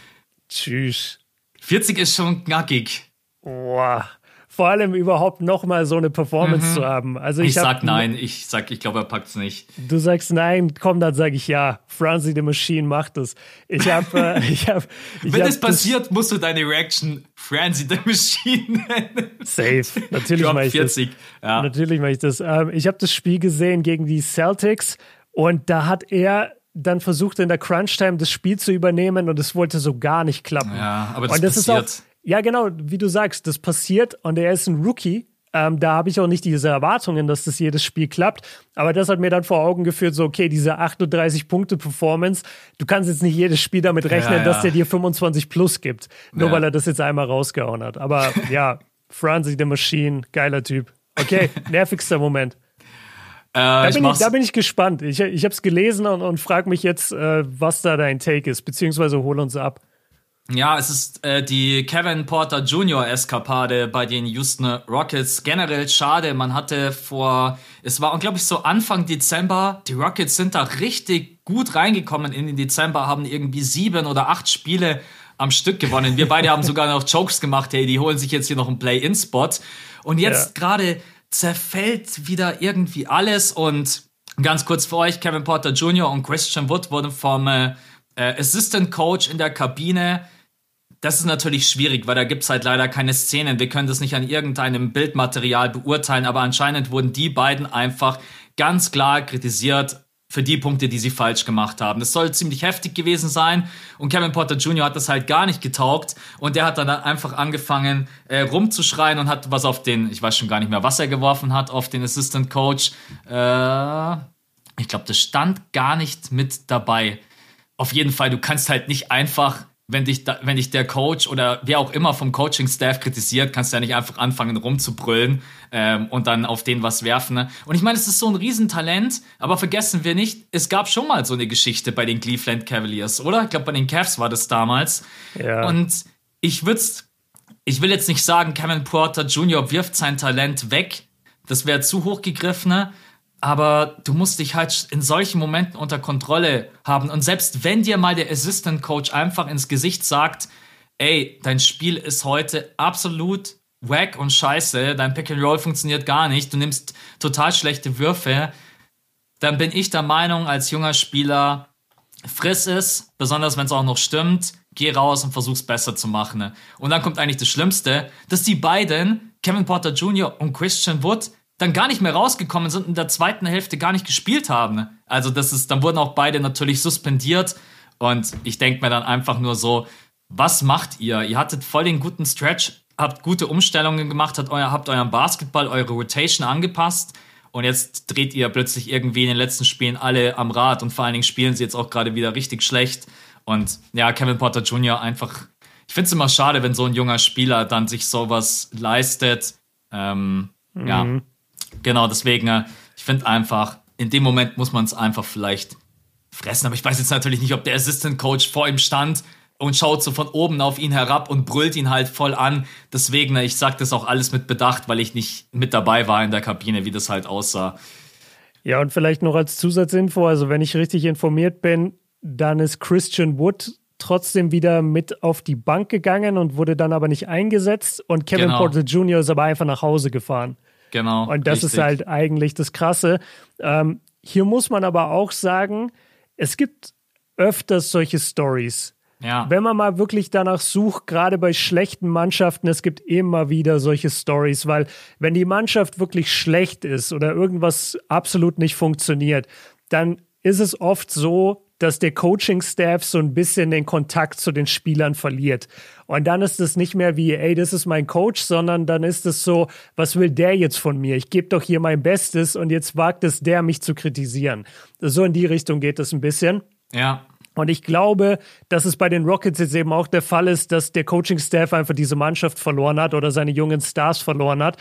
Tschüss. 40 ist schon knackig. Boah vor allem überhaupt nochmal so eine Performance mhm. zu haben. Also ich, ich sag nein, ich sag, ich glaube, er packt's nicht. Du sagst nein, komm, dann sage ich ja. Francie the Machine macht es. Ich habe, äh, ich habe. Wenn hab es passiert, musst du deine Reaction Francie the Machine nennen. Safe, natürlich mache ich 40. das. Ja. Natürlich mache ich das. Ähm, ich habe das Spiel gesehen gegen die Celtics und da hat er dann versucht in der Crunch Time das Spiel zu übernehmen und es wollte so gar nicht klappen. Ja, aber das, und das passiert. Ist auch, ja, genau, wie du sagst, das passiert und er ist ein Rookie. Ähm, da habe ich auch nicht diese Erwartungen, dass das jedes Spiel klappt. Aber das hat mir dann vor Augen geführt, so, okay, diese 38-Punkte-Performance, du kannst jetzt nicht jedes Spiel damit rechnen, ja, ja. dass der dir 25 plus gibt. Nur ja. weil er das jetzt einmal rausgehauen hat. Aber ja, Franzi the Machine, geiler Typ. Okay, nervigster Moment. Äh, da, bin ich, da, bin ich, gespannt. Ich, ich habe es gelesen und, und frage mich jetzt, äh, was da dein Take ist, beziehungsweise hol uns ab. Ja, es ist äh, die Kevin Porter Jr. Eskapade bei den Houston Rockets. Generell schade, man hatte vor, es war unglaublich so Anfang Dezember, die Rockets sind da richtig gut reingekommen in den Dezember, haben irgendwie sieben oder acht Spiele am Stück gewonnen. Wir beide haben sogar noch Jokes gemacht, hey, die holen sich jetzt hier noch einen Play-In-Spot. Und jetzt ja. gerade zerfällt wieder irgendwie alles und ganz kurz für euch, Kevin Porter Jr. und Christian Wood wurden vom äh, Assistant Coach in der Kabine das ist natürlich schwierig, weil da gibt's halt leider keine Szenen. Wir können das nicht an irgendeinem Bildmaterial beurteilen, aber anscheinend wurden die beiden einfach ganz klar kritisiert für die Punkte, die sie falsch gemacht haben. Das soll ziemlich heftig gewesen sein und Kevin Porter Jr. hat das halt gar nicht getaugt und der hat dann einfach angefangen äh, rumzuschreien und hat was auf den, ich weiß schon gar nicht mehr, was er geworfen hat, auf den Assistant Coach. Äh, ich glaube, das stand gar nicht mit dabei. Auf jeden Fall, du kannst halt nicht einfach wenn dich, da, wenn dich der Coach oder wer auch immer vom Coaching-Staff kritisiert, kannst du ja nicht einfach anfangen rumzubrüllen ähm, und dann auf den was werfen. Ne? Und ich meine, es ist so ein Riesentalent, aber vergessen wir nicht, es gab schon mal so eine Geschichte bei den Cleveland Cavaliers, oder? Ich glaube, bei den Cavs war das damals. Ja. Und ich würde ich will jetzt nicht sagen, Kevin Porter Jr. wirft sein Talent weg. Das wäre zu hoch gegriffen, ne? Aber du musst dich halt in solchen Momenten unter Kontrolle haben. Und selbst wenn dir mal der Assistant Coach einfach ins Gesicht sagt, ey, dein Spiel ist heute absolut wack und scheiße, dein Pick and Roll funktioniert gar nicht, du nimmst total schlechte Würfe, dann bin ich der Meinung, als junger Spieler, friss es, besonders wenn es auch noch stimmt, geh raus und versuch's besser zu machen. Und dann kommt eigentlich das Schlimmste, dass die beiden, Kevin Porter Jr. und Christian Wood, dann gar nicht mehr rausgekommen sind und in der zweiten Hälfte gar nicht gespielt haben. Also das ist, dann wurden auch beide natürlich suspendiert und ich denke mir dann einfach nur so, was macht ihr? Ihr hattet voll den guten Stretch, habt gute Umstellungen gemacht, habt, euer, habt euren Basketball, eure Rotation angepasst und jetzt dreht ihr plötzlich irgendwie in den letzten Spielen alle am Rad und vor allen Dingen spielen sie jetzt auch gerade wieder richtig schlecht. Und ja, Kevin Potter Jr. einfach, ich finde es immer schade, wenn so ein junger Spieler dann sich sowas leistet. Ähm, mhm. Ja, genau, deswegen, äh, ich finde einfach, in dem Moment muss man es einfach vielleicht fressen. Aber ich weiß jetzt natürlich nicht, ob der Assistant Coach vor ihm stand und schaut so von oben auf ihn herab und brüllt ihn halt voll an. Deswegen, ich sage das auch alles mit Bedacht, weil ich nicht mit dabei war in der Kabine, wie das halt aussah. Ja, und vielleicht noch als Zusatzinfo, also wenn ich richtig informiert bin, dann ist Christian Wood trotzdem wieder mit auf die Bank gegangen und wurde dann aber nicht eingesetzt und Kevin genau. Porter Jr. ist aber einfach nach Hause gefahren. Genau. Und das richtig. ist halt eigentlich das Krasse. Ähm, hier muss man aber auch sagen, es gibt öfters solche Stories. Ja. Wenn man mal wirklich danach sucht, gerade bei schlechten Mannschaften, es gibt immer wieder solche Stories, weil wenn die Mannschaft wirklich schlecht ist oder irgendwas absolut nicht funktioniert, dann ist es oft so, dass der Coaching-Staff so ein bisschen den Kontakt zu den Spielern verliert. Und dann ist es nicht mehr wie, ey, das ist mein Coach, sondern dann ist es so, was will der jetzt von mir? Ich gebe doch hier mein Bestes und jetzt wagt es der, mich zu kritisieren. So in die Richtung geht es ein bisschen. Ja. Und ich glaube, dass es bei den Rockets jetzt eben auch der Fall ist, dass der Coaching-Staff einfach diese Mannschaft verloren hat oder seine jungen Stars verloren hat.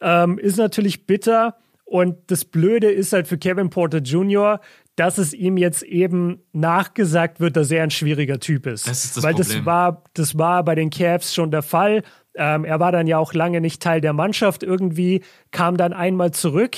Ähm, ist natürlich bitter. Und das Blöde ist halt für Kevin Porter Jr., dass es ihm jetzt eben nachgesagt wird, dass er ein schwieriger Typ ist. Das ist das Weil Problem. das war, das war bei den Cavs schon der Fall. Ähm, er war dann ja auch lange nicht Teil der Mannschaft irgendwie, kam dann einmal zurück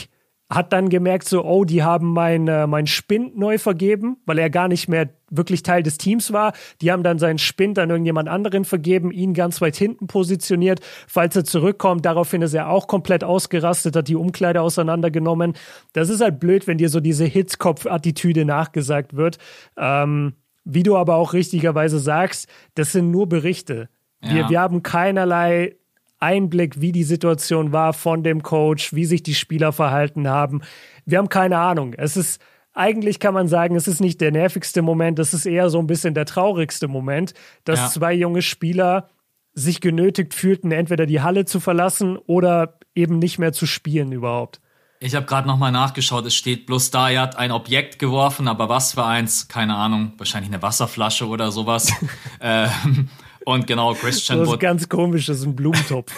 hat dann gemerkt, so, oh, die haben mein, äh, mein Spind neu vergeben, weil er gar nicht mehr wirklich Teil des Teams war. Die haben dann seinen Spind an irgendjemand anderen vergeben, ihn ganz weit hinten positioniert, falls er zurückkommt. Daraufhin ist er auch komplett ausgerastet, hat die Umkleide auseinandergenommen. Das ist halt blöd, wenn dir so diese Hitzkopf-Attitüde nachgesagt wird. Ähm, wie du aber auch richtigerweise sagst, das sind nur Berichte. Wir, ja. wir haben keinerlei Einblick, wie die Situation war von dem Coach, wie sich die Spieler verhalten haben. Wir haben keine Ahnung. Es ist eigentlich kann man sagen, es ist nicht der nervigste Moment, es ist eher so ein bisschen der traurigste Moment, dass ja. zwei junge Spieler sich genötigt fühlten, entweder die Halle zu verlassen oder eben nicht mehr zu spielen überhaupt. Ich habe gerade nochmal nachgeschaut, es steht bloß da, er hat ein Objekt geworfen, aber was für eins, keine Ahnung, wahrscheinlich eine Wasserflasche oder sowas. ähm, und genau, Christian Wood. Das ist ganz komisch, das ist ein Blumentopf.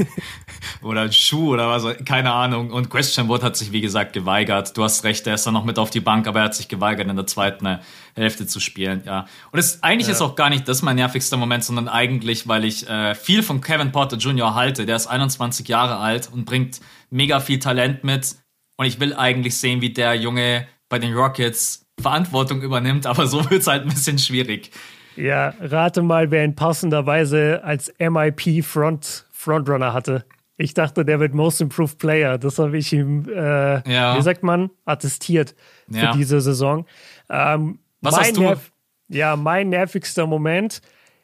oder ein Schuh oder was, keine Ahnung. Und Christian Wood hat sich, wie gesagt, geweigert. Du hast recht, er ist dann noch mit auf die Bank, aber er hat sich geweigert, in der zweiten Hälfte zu spielen, ja. Und es, eigentlich ja. ist auch gar nicht das mein nervigster Moment, sondern eigentlich, weil ich äh, viel von Kevin Porter Jr. halte. Der ist 21 Jahre alt und bringt mega viel Talent mit. Und ich will eigentlich sehen, wie der Junge bei den Rockets Verantwortung übernimmt, aber so wird es halt ein bisschen schwierig. Ja, rate mal, wer ihn passenderweise als MIP Front, Frontrunner hatte. Ich dachte, der wird Most Improved Player. Das habe ich ihm, äh, ja. wie sagt man, attestiert für ja. diese Saison. Ähm, Was hast du? Nerv ja, mein nervigster Moment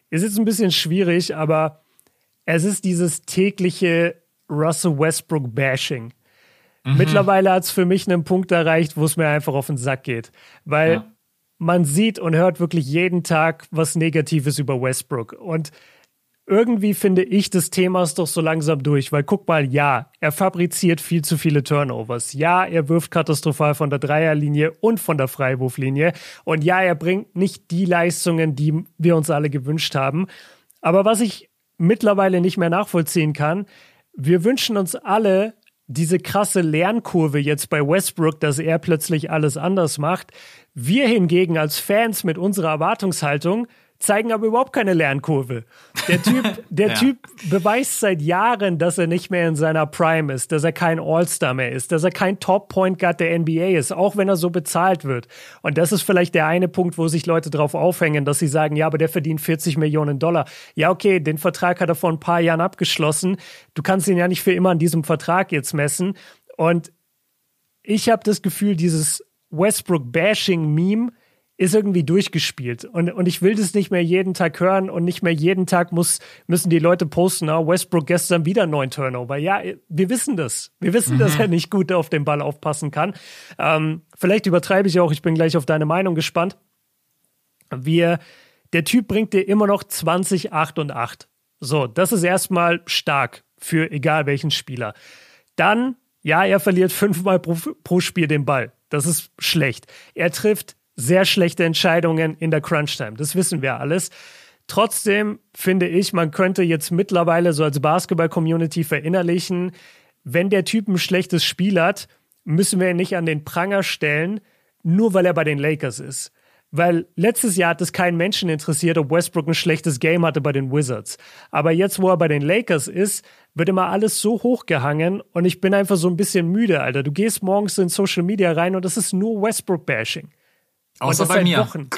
ist jetzt ein bisschen schwierig, aber es ist dieses tägliche Russell Westbrook Bashing. Mhm. Mittlerweile hat es für mich einen Punkt erreicht, wo es mir einfach auf den Sack geht. Weil ja man sieht und hört wirklich jeden Tag was Negatives über Westbrook. Und irgendwie finde ich das Thema ist doch so langsam durch, weil guck mal, ja, er fabriziert viel zu viele Turnovers. Ja, er wirft katastrophal von der Dreierlinie und von der Freiwurflinie. Und ja, er bringt nicht die Leistungen, die wir uns alle gewünscht haben. Aber was ich mittlerweile nicht mehr nachvollziehen kann, wir wünschen uns alle diese krasse Lernkurve jetzt bei Westbrook, dass er plötzlich alles anders macht. Wir hingegen als Fans mit unserer Erwartungshaltung zeigen aber überhaupt keine Lernkurve. Der Typ, der ja. Typ beweist seit Jahren, dass er nicht mehr in seiner Prime ist, dass er kein All-Star mehr ist, dass er kein Top-Point Guard der NBA ist, auch wenn er so bezahlt wird. Und das ist vielleicht der eine Punkt, wo sich Leute drauf aufhängen, dass sie sagen, ja, aber der verdient 40 Millionen Dollar. Ja, okay, den Vertrag hat er vor ein paar Jahren abgeschlossen. Du kannst ihn ja nicht für immer an diesem Vertrag jetzt messen. Und ich habe das Gefühl, dieses Westbrook-Bashing-Meme ist irgendwie durchgespielt. Und, und ich will das nicht mehr jeden Tag hören und nicht mehr jeden Tag muss, müssen die Leute posten, ah, Westbrook gestern wieder neun Turnover. Ja, wir wissen das. Wir wissen, mhm. dass er nicht gut auf den Ball aufpassen kann. Ähm, vielleicht übertreibe ich auch, ich bin gleich auf deine Meinung gespannt. Wir, der Typ bringt dir immer noch 20, 8 und 8. So, das ist erstmal stark für egal welchen Spieler. Dann, ja, er verliert fünfmal pro, pro Spiel den Ball. Das ist schlecht. Er trifft sehr schlechte Entscheidungen in der Crunch-Time. Das wissen wir alles. Trotzdem finde ich, man könnte jetzt mittlerweile so als Basketball-Community verinnerlichen, wenn der Typ ein schlechtes Spiel hat, müssen wir ihn nicht an den Pranger stellen, nur weil er bei den Lakers ist. Weil letztes Jahr hat es keinen Menschen interessiert, ob Westbrook ein schlechtes Game hatte bei den Wizards. Aber jetzt, wo er bei den Lakers ist, wird immer alles so hochgehangen und ich bin einfach so ein bisschen müde, Alter. Du gehst morgens in Social Media rein und das ist nur Westbrook-Bashing. Außer bei mir. Wochen.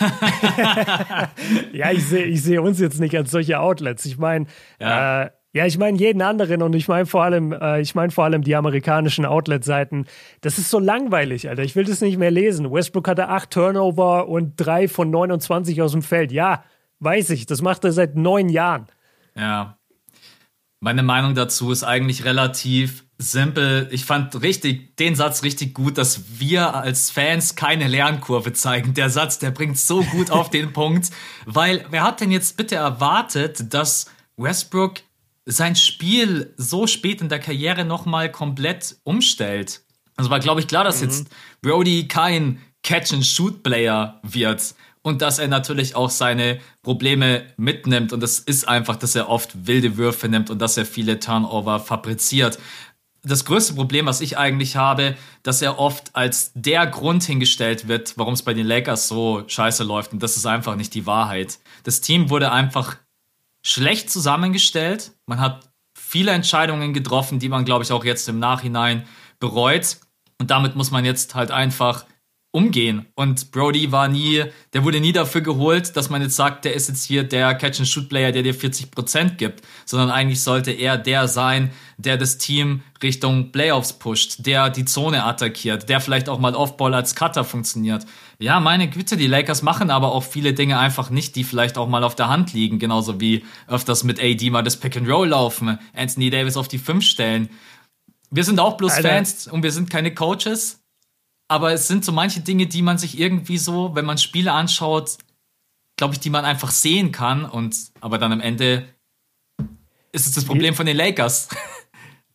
ja, ich sehe ich seh uns jetzt nicht als solche Outlets. Ich meine, ja. Äh, ja, ich meine jeden anderen und ich meine vor allem, äh, ich meine vor allem die amerikanischen Outlet-Seiten. Das ist so langweilig, Alter. Ich will das nicht mehr lesen. Westbrook hatte acht Turnover und drei von 29 aus dem Feld. Ja, weiß ich. Das macht er seit neun Jahren. Ja. Meine Meinung dazu ist eigentlich relativ simpel. Ich fand richtig den Satz richtig gut, dass wir als Fans keine Lernkurve zeigen. Der Satz, der bringt so gut auf den Punkt, weil wer hat denn jetzt bitte erwartet, dass Westbrook sein Spiel so spät in der Karriere nochmal komplett umstellt. Also war, glaube ich, klar, dass mhm. jetzt Brody kein Catch-and-Shoot-Player wird und dass er natürlich auch seine Probleme mitnimmt. Und das ist einfach, dass er oft wilde Würfe nimmt und dass er viele Turnover fabriziert. Das größte Problem, was ich eigentlich habe, dass er oft als der Grund hingestellt wird, warum es bei den Lakers so scheiße läuft. Und das ist einfach nicht die Wahrheit. Das Team wurde einfach schlecht zusammengestellt. Man hat viele Entscheidungen getroffen, die man, glaube ich, auch jetzt im Nachhinein bereut. Und damit muss man jetzt halt einfach umgehen. Und Brody war nie, der wurde nie dafür geholt, dass man jetzt sagt, der ist jetzt hier der Catch-and-Shoot-Player, der dir 40% gibt, sondern eigentlich sollte er der sein, der das Team Richtung Playoffs pusht, der die Zone attackiert, der vielleicht auch mal Offball als Cutter funktioniert. Ja, meine Güte, die Lakers machen aber auch viele Dinge einfach nicht, die vielleicht auch mal auf der Hand liegen, genauso wie öfters mit AD mal das Pick and Roll laufen, Anthony Davis auf die 5 stellen. Wir sind auch bloß Alter. Fans und wir sind keine Coaches aber es sind so manche Dinge, die man sich irgendwie so, wenn man Spiele anschaut, glaube ich, die man einfach sehen kann. Und aber dann am Ende ist es das Problem von den Lakers.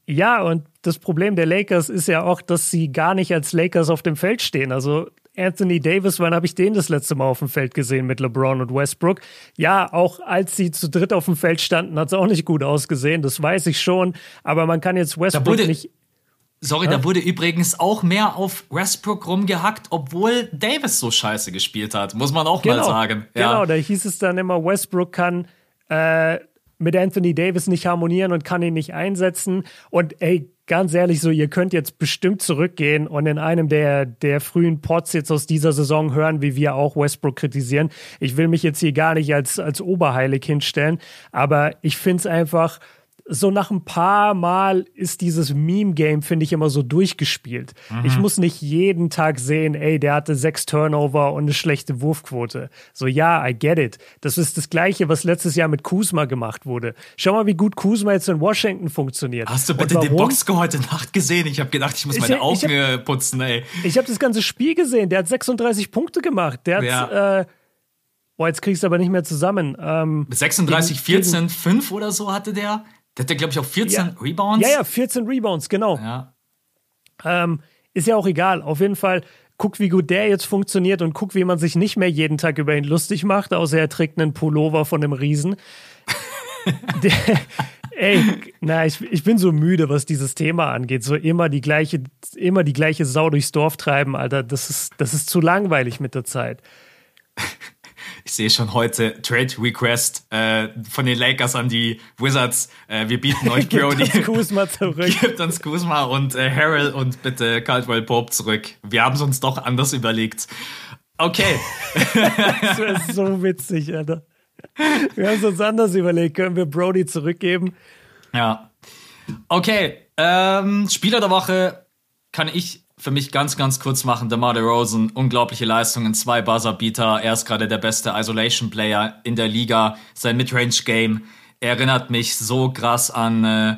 Ja, und das Problem der Lakers ist ja auch, dass sie gar nicht als Lakers auf dem Feld stehen. Also Anthony Davis, wann habe ich den das letzte Mal auf dem Feld gesehen mit LeBron und Westbrook? Ja, auch als sie zu dritt auf dem Feld standen, hat es auch nicht gut ausgesehen, das weiß ich schon. Aber man kann jetzt Westbrook nicht Sorry, ja? da wurde übrigens auch mehr auf Westbrook rumgehackt, obwohl Davis so scheiße gespielt hat, muss man auch genau, mal sagen. Ja. Genau, da hieß es dann immer, Westbrook kann äh, mit Anthony Davis nicht harmonieren und kann ihn nicht einsetzen. Und ey, ganz ehrlich, so, ihr könnt jetzt bestimmt zurückgehen und in einem der, der frühen Pots jetzt aus dieser Saison hören, wie wir auch Westbrook kritisieren. Ich will mich jetzt hier gar nicht als, als oberheilig hinstellen, aber ich finde es einfach so nach ein paar Mal ist dieses Meme-Game, finde ich, immer so durchgespielt. Mhm. Ich muss nicht jeden Tag sehen, ey, der hatte sechs Turnover und eine schlechte Wurfquote. So, ja, I get it. Das ist das Gleiche, was letztes Jahr mit Kuzma gemacht wurde. Schau mal, wie gut Kuzma jetzt in Washington funktioniert. Hast du bitte den Boxscore heute Nacht gesehen? Ich habe gedacht, ich muss meine ich, Augen ich hab, putzen, ey. Ich habe das ganze Spiel gesehen. Der hat 36 Punkte gemacht. Der hat, ja. äh, Boah, jetzt kriegst du aber nicht mehr zusammen. Ähm, 36, 14, 5 oder so hatte der. Der hat, glaube ich, auch 14 ja. Rebounds. Ja, ja, 14 Rebounds, genau. Ja. Ähm, ist ja auch egal. Auf jeden Fall, guck, wie gut der jetzt funktioniert und guck, wie man sich nicht mehr jeden Tag über ihn lustig macht, außer er trägt einen Pullover von einem Riesen. der, ey, na, ich, ich bin so müde, was dieses Thema angeht. So immer die gleiche, immer die gleiche Sau durchs Dorf treiben, Alter. Das ist, das ist zu langweilig mit der Zeit ich sehe schon heute Trade Request äh, von den Lakers an die Wizards. Äh, wir bieten euch Brody. Gebt uns Kuzma zurück. Gebt uns Kuzma und äh, Harrell und bitte Caldwell Pope zurück. Wir haben es uns doch anders überlegt. Okay. das wäre so witzig, Alter. Wir haben es uns anders überlegt. Können wir Brody zurückgeben? Ja. Okay. Ähm, Spieler der Woche kann ich für mich ganz, ganz kurz machen. DeMar DeRozan, unglaubliche Leistungen, zwei Buzzerbeater. Er ist gerade der beste Isolation-Player in der Liga. Sein Midrange-Game erinnert mich so krass an. Äh,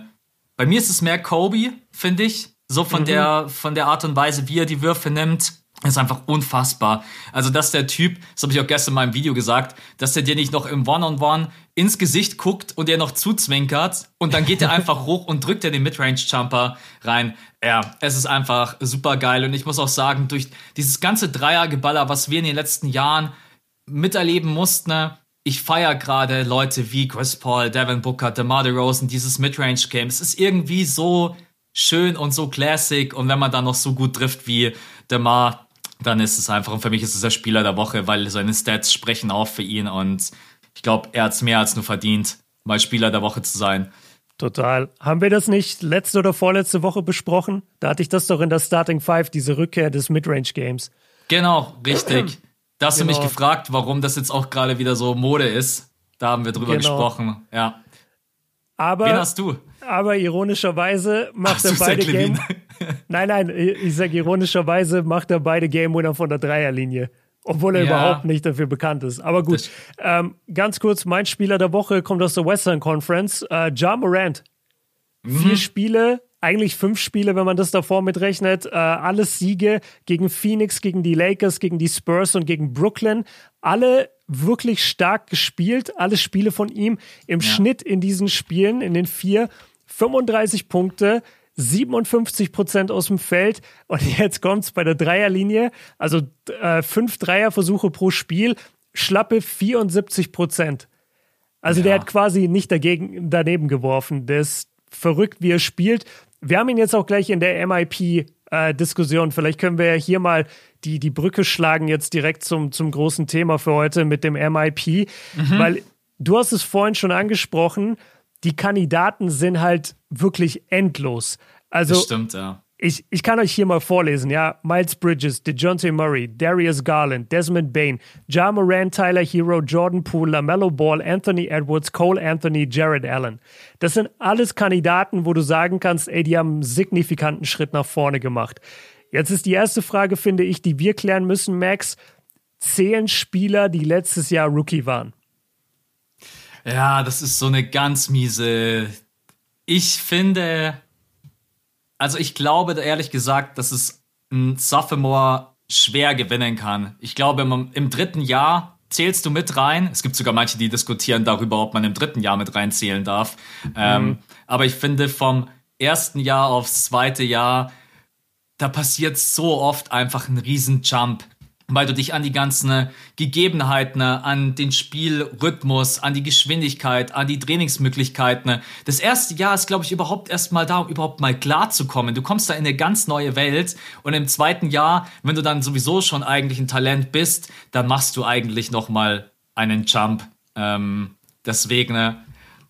bei mir ist es mehr Kobe, finde ich. So von mhm. der von der Art und Weise, wie er die Würfe nimmt. Ist einfach unfassbar. Also, dass der Typ, das habe ich auch gestern in meinem Video gesagt, dass der dir nicht noch im One-on-One -on -One ins Gesicht guckt und er noch zuzwinkert und dann geht er einfach hoch und drückt er den Midrange-Jumper rein. Ja, es ist einfach super geil und ich muss auch sagen, durch dieses ganze Dreiergeballer, was wir in den letzten Jahren miterleben mussten, ich feiere gerade Leute wie Chris Paul, Devin Booker, DeMar DeRozan, dieses Midrange-Game. Es ist irgendwie so schön und so classic und wenn man dann noch so gut trifft wie DeMar, dann ist es einfach, und für mich ist es der Spieler der Woche, weil seine Stats sprechen auch für ihn und ich glaube, er hat es mehr als nur verdient, mal Spieler der Woche zu sein. Total. Haben wir das nicht letzte oder vorletzte Woche besprochen? Da hatte ich das doch in der Starting Five, diese Rückkehr des Midrange Games. Genau, richtig. Da hast genau. du mich genau. gefragt, warum das jetzt auch gerade wieder so Mode ist. Da haben wir drüber genau. gesprochen, ja. Aber, Wen hast du? Aber ironischerweise macht Ach, er beide Game. nein, nein, ich sage ironischerweise macht er beide Game Winner von der Dreierlinie. Obwohl er ja. überhaupt nicht dafür bekannt ist. Aber gut, ähm, ganz kurz, mein Spieler der Woche kommt aus der Western Conference. Äh, ja Morant. Mhm. Vier Spiele, eigentlich fünf Spiele, wenn man das davor mitrechnet. Äh, alles Siege gegen Phoenix, gegen die Lakers, gegen die Spurs und gegen Brooklyn. Alle wirklich stark gespielt. Alle Spiele von ihm im ja. Schnitt in diesen Spielen, in den vier, 35 Punkte. 57 Prozent aus dem Feld und jetzt kommt es bei der Dreierlinie, also äh, fünf Dreierversuche pro Spiel, schlappe 74 Prozent. Also ja. der hat quasi nicht dagegen daneben geworfen. Der ist verrückt, wie er spielt. Wir haben ihn jetzt auch gleich in der MIP-Diskussion. Äh, Vielleicht können wir ja hier mal die, die Brücke schlagen, jetzt direkt zum, zum großen Thema für heute mit dem MIP. Mhm. Weil du hast es vorhin schon angesprochen, die Kandidaten sind halt wirklich endlos. Also, das stimmt, ja. Ich, ich kann euch hier mal vorlesen, ja. Miles Bridges, DeJounte Murray, Darius Garland, Desmond Bain, Ja Moran, Tyler Hero, Jordan Poole, LaMelo Ball, Anthony Edwards, Cole Anthony, Jared Allen. Das sind alles Kandidaten, wo du sagen kannst, ey, die haben einen signifikanten Schritt nach vorne gemacht. Jetzt ist die erste Frage, finde ich, die wir klären müssen, Max. Zehn Spieler, die letztes Jahr Rookie waren. Ja, das ist so eine ganz miese. Ich finde, also ich glaube ehrlich gesagt, dass es ein Sophomore schwer gewinnen kann. Ich glaube, im, im, dritten Jahr zählst du mit rein. Es gibt sogar manche, die diskutieren darüber, ob man im dritten Jahr mit reinzählen darf. Mhm. Ähm, aber ich finde, vom ersten Jahr aufs zweite Jahr, da passiert so oft einfach ein Riesenjump weil du dich an die ganzen Gegebenheiten, an den Spielrhythmus, an die Geschwindigkeit, an die Trainingsmöglichkeiten. Das erste Jahr ist, glaube ich, überhaupt erst mal da, um überhaupt mal klar zu kommen. Du kommst da in eine ganz neue Welt und im zweiten Jahr, wenn du dann sowieso schon eigentlich ein Talent bist, dann machst du eigentlich noch mal einen Jump. Ähm, deswegen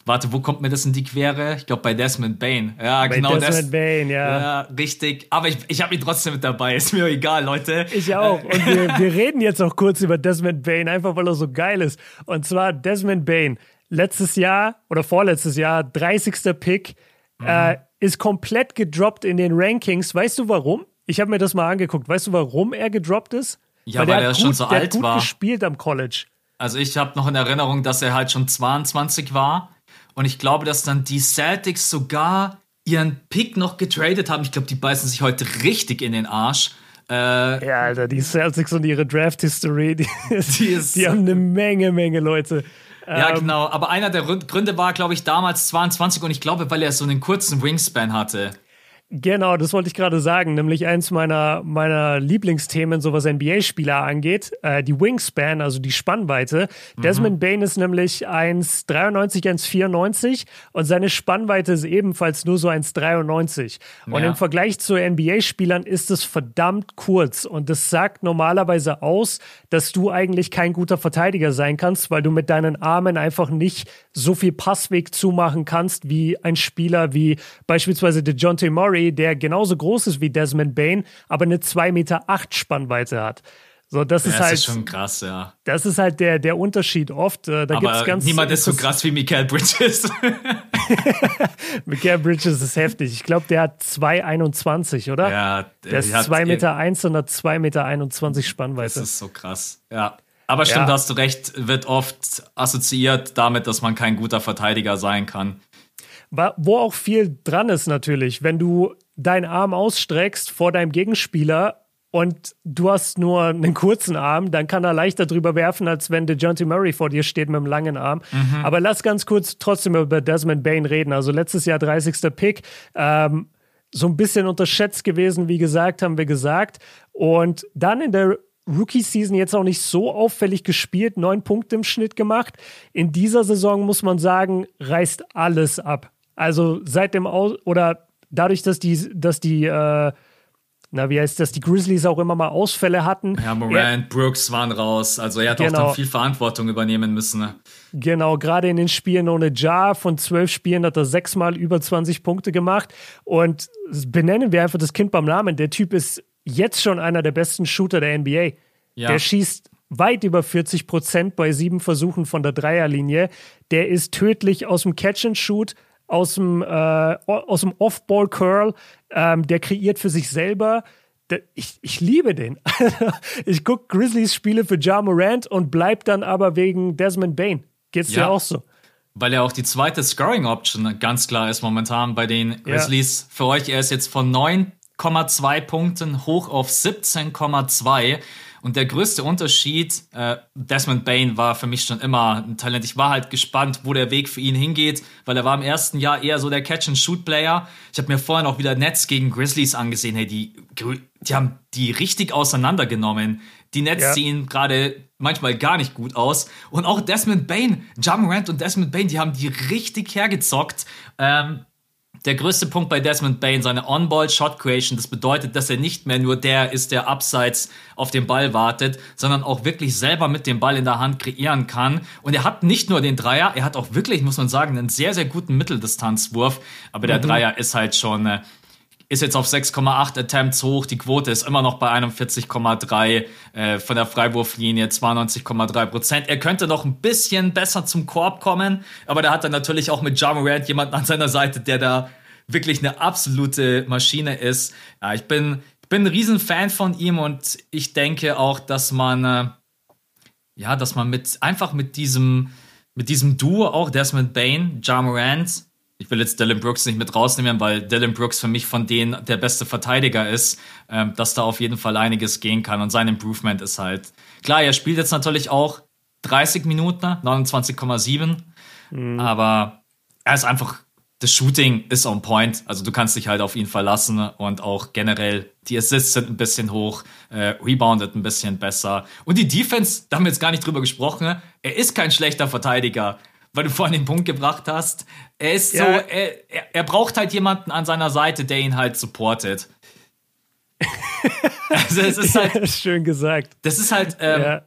Warte, wo kommt mir das in die Quere? Ich glaube bei Desmond Bain. Ja, bei genau Desmond das. Bain, ja. Ja, richtig. Aber ich, ich habe ihn trotzdem mit dabei. Ist mir egal, Leute. Ich auch. Und wir, wir reden jetzt auch kurz über Desmond Bain, einfach weil er so geil ist. Und zwar Desmond Bain. Letztes Jahr oder vorletztes Jahr, 30. Pick, mhm. äh, ist komplett gedroppt in den Rankings. Weißt du warum? Ich habe mir das mal angeguckt. Weißt du, warum er gedroppt ist? Ja, weil, weil er gut, schon so alt hat gut war. gespielt am College. Also ich habe noch in Erinnerung, dass er halt schon 22 war und ich glaube, dass dann die Celtics sogar ihren Pick noch getradet haben. Ich glaube, die beißen sich heute richtig in den Arsch. Äh, ja, Alter, die Celtics und ihre Draft-History, die, die, die haben eine Menge, Menge Leute. Ja, ähm, genau. Aber einer der Gründe war, glaube ich, damals 22 und ich glaube, weil er so einen kurzen Wingspan hatte. Genau, das wollte ich gerade sagen. Nämlich eins meiner, meiner Lieblingsthemen, so was NBA-Spieler angeht, äh, die Wingspan, also die Spannweite. Mhm. Desmond Bain ist nämlich 1,93, 1,94 und seine Spannweite ist ebenfalls nur so 1,93. Ja. Und im Vergleich zu NBA-Spielern ist es verdammt kurz. Und das sagt normalerweise aus, dass du eigentlich kein guter Verteidiger sein kannst, weil du mit deinen Armen einfach nicht so viel Passweg zumachen kannst wie ein Spieler wie beispielsweise DeJounte Murray Murray, der genauso groß ist wie Desmond Bain, aber eine 2,8 Meter acht Spannweite hat. So, das ja, ist halt. Das ist schon krass, ja. Das ist halt der, der Unterschied oft. Äh, da aber gibt's ganz, niemand ist so krass wie Michael Bridges. Michael Bridges ist heftig. Ich glaube, der hat 2,21, oder? Ja, der ist 2,1 Meter eins und hat 2,21 Meter Spannweite. Das ist so krass. Ja. Aber stimmt, ja. hast du recht, wird oft assoziiert damit, dass man kein guter Verteidiger sein kann. Wo auch viel dran ist natürlich, wenn du deinen Arm ausstreckst vor deinem Gegenspieler und du hast nur einen kurzen Arm, dann kann er leichter drüber werfen, als wenn DeJounte Murray vor dir steht mit einem langen Arm. Mhm. Aber lass ganz kurz trotzdem über Desmond Bain reden. Also letztes Jahr 30. Pick. Ähm, so ein bisschen unterschätzt gewesen, wie gesagt, haben wir gesagt. Und dann in der Rookie-Season jetzt auch nicht so auffällig gespielt, neun Punkte im Schnitt gemacht. In dieser Saison muss man sagen, reißt alles ab. Also seit dem Aus oder dadurch, dass die, dass die äh, na, wie heißt das, die Grizzlies auch immer mal Ausfälle hatten. Ja, Morant, er, Brooks waren raus. Also er hat genau, auch dann viel Verantwortung übernehmen müssen. Ne? Genau, gerade in den Spielen ohne Jar von zwölf Spielen hat er sechsmal über 20 Punkte gemacht. Und benennen wir einfach das Kind beim Namen. Der Typ ist jetzt schon einer der besten Shooter der NBA. Ja. Der schießt weit über 40 Prozent bei sieben Versuchen von der Dreierlinie. Der ist tödlich aus dem Catch and Shoot aus dem, äh, aus dem Off-Ball-Curl, ähm, der kreiert für sich selber. Der, ich, ich liebe den. ich gucke Grizzlies Spiele für Ja Morant und bleib dann aber wegen Desmond Bain. Geht's ja. dir auch so? Weil er auch die zweite Scoring-Option ganz klar ist momentan bei den Grizzlies. Ja. Für euch, er ist jetzt von 9,2 Punkten hoch auf 17,2. Und der größte Unterschied, äh, Desmond Bain war für mich schon immer ein Talent. Ich war halt gespannt, wo der Weg für ihn hingeht, weil er war im ersten Jahr eher so der Catch-and-Shoot-Player. Ich habe mir vorher noch wieder Nets gegen Grizzlies angesehen. Hey, die, die haben die richtig auseinandergenommen. Die Nets ja. sehen gerade manchmal gar nicht gut aus. Und auch Desmond Bain, Jamorant und Desmond Bain, die haben die richtig hergezockt. Ähm, der größte Punkt bei Desmond Bain, seine On-Ball-Shot-Creation, das bedeutet, dass er nicht mehr nur der ist, der abseits auf den Ball wartet, sondern auch wirklich selber mit dem Ball in der Hand kreieren kann. Und er hat nicht nur den Dreier, er hat auch wirklich, muss man sagen, einen sehr, sehr guten Mitteldistanzwurf. Aber der mhm. Dreier ist halt schon, äh, ist jetzt auf 6,8 Attempts hoch. Die Quote ist immer noch bei 41,3 äh, von der Freiwurflinie, 92,3 Prozent. Er könnte noch ein bisschen besser zum Korb kommen, aber da hat er natürlich auch mit Ja Morant jemanden an seiner Seite, der da wirklich eine absolute Maschine ist. Ja, ich bin, bin ein Riesenfan von ihm und ich denke auch, dass man, äh, ja, dass man mit, einfach mit diesem, mit diesem Duo auch Desmond Bain, Ja Morant, ich will jetzt Dylan Brooks nicht mit rausnehmen, weil Dylan Brooks für mich von denen der beste Verteidiger ist, ähm, dass da auf jeden Fall einiges gehen kann. Und sein Improvement ist halt, klar, er spielt jetzt natürlich auch 30 Minuten, 29,7, mhm. aber er ist einfach, das Shooting ist on point. Also du kannst dich halt auf ihn verlassen und auch generell die Assists sind ein bisschen hoch, äh, reboundet ein bisschen besser. Und die Defense, da haben wir jetzt gar nicht drüber gesprochen, er ist kein schlechter Verteidiger weil du vorhin den Punkt gebracht hast. Er ist ja. so, er, er, er, braucht halt jemanden an seiner Seite, der ihn halt supportet. also es ist halt schön gesagt. Das ist halt, ähm, ja.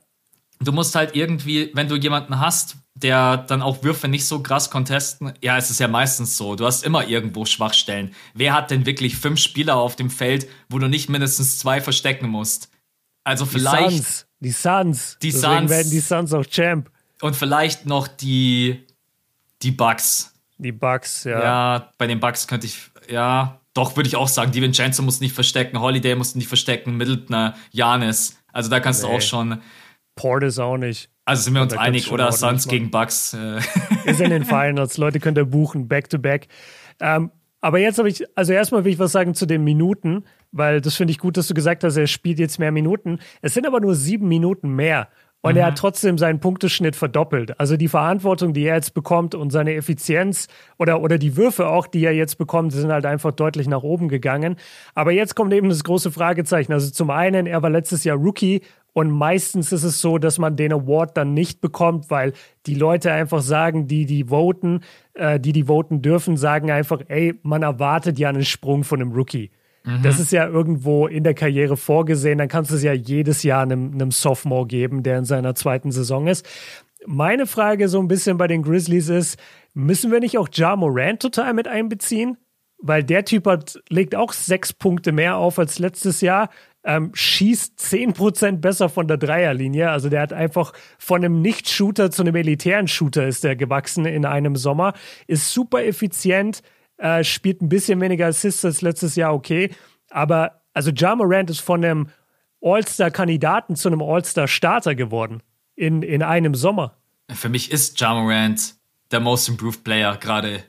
du musst halt irgendwie, wenn du jemanden hast, der dann auch Würfe nicht so krass contesten, ja, es ist ja meistens so. Du hast immer irgendwo Schwachstellen. Wer hat denn wirklich fünf Spieler auf dem Feld, wo du nicht mindestens zwei verstecken musst? Also vielleicht. Die Suns. Die Suns. Die Deswegen Suns. werden die Suns auch Champ. Und vielleicht noch die, die Bugs. Die Bugs, ja. Ja, bei den Bugs könnte ich, ja, doch, würde ich auch sagen. Die Vincenzo muss nicht verstecken, Holiday muss nicht verstecken, Middleton, Janis. Also da kannst nee. du auch schon. Portis auch nicht. Also sind wir uns einig, oder? Suns gegen Bugs. Äh. Ist in den Finals. Leute könnt ihr buchen, back to back. Ähm, aber jetzt habe ich, also erstmal will ich was sagen zu den Minuten, weil das finde ich gut, dass du gesagt hast, er spielt jetzt mehr Minuten. Es sind aber nur sieben Minuten mehr. Und mhm. er hat mhm. trotzdem seinen Punkteschnitt verdoppelt. Also die Verantwortung, die er jetzt bekommt und seine Effizienz oder, oder die Würfe auch, die er jetzt bekommt, sind halt einfach deutlich nach oben gegangen. Aber jetzt kommt eben das große Fragezeichen. Also zum einen, er war letztes Jahr Rookie und meistens ist es so, dass man den Award dann nicht bekommt, weil die Leute einfach sagen, die die voten, äh, die die voten dürfen, sagen einfach, ey, man erwartet ja einen Sprung von einem Rookie. Mhm. Das ist ja irgendwo in der Karriere vorgesehen. Dann kannst du es ja jedes Jahr einem, einem Sophomore geben, der in seiner zweiten Saison ist. Meine Frage so ein bisschen bei den Grizzlies ist, müssen wir nicht auch Ja Morant total mit einbeziehen? Weil der Typ hat, legt auch sechs Punkte mehr auf als letztes Jahr. ähm, schießt 10% besser von der Dreierlinie. Also der hat einfach von einem Nicht-Shooter zu einem elitären Shooter ist der gewachsen in einem Sommer. Ist super effizient, äh, spielt ein bisschen weniger Assists als letztes Jahr, okay. Aber also Ja Morant ist von einem All-Star-Kandidaten zu einem All-Star-Starter geworden in, in einem Sommer. Für mich ist Ja Morant der Most Improved Player gerade.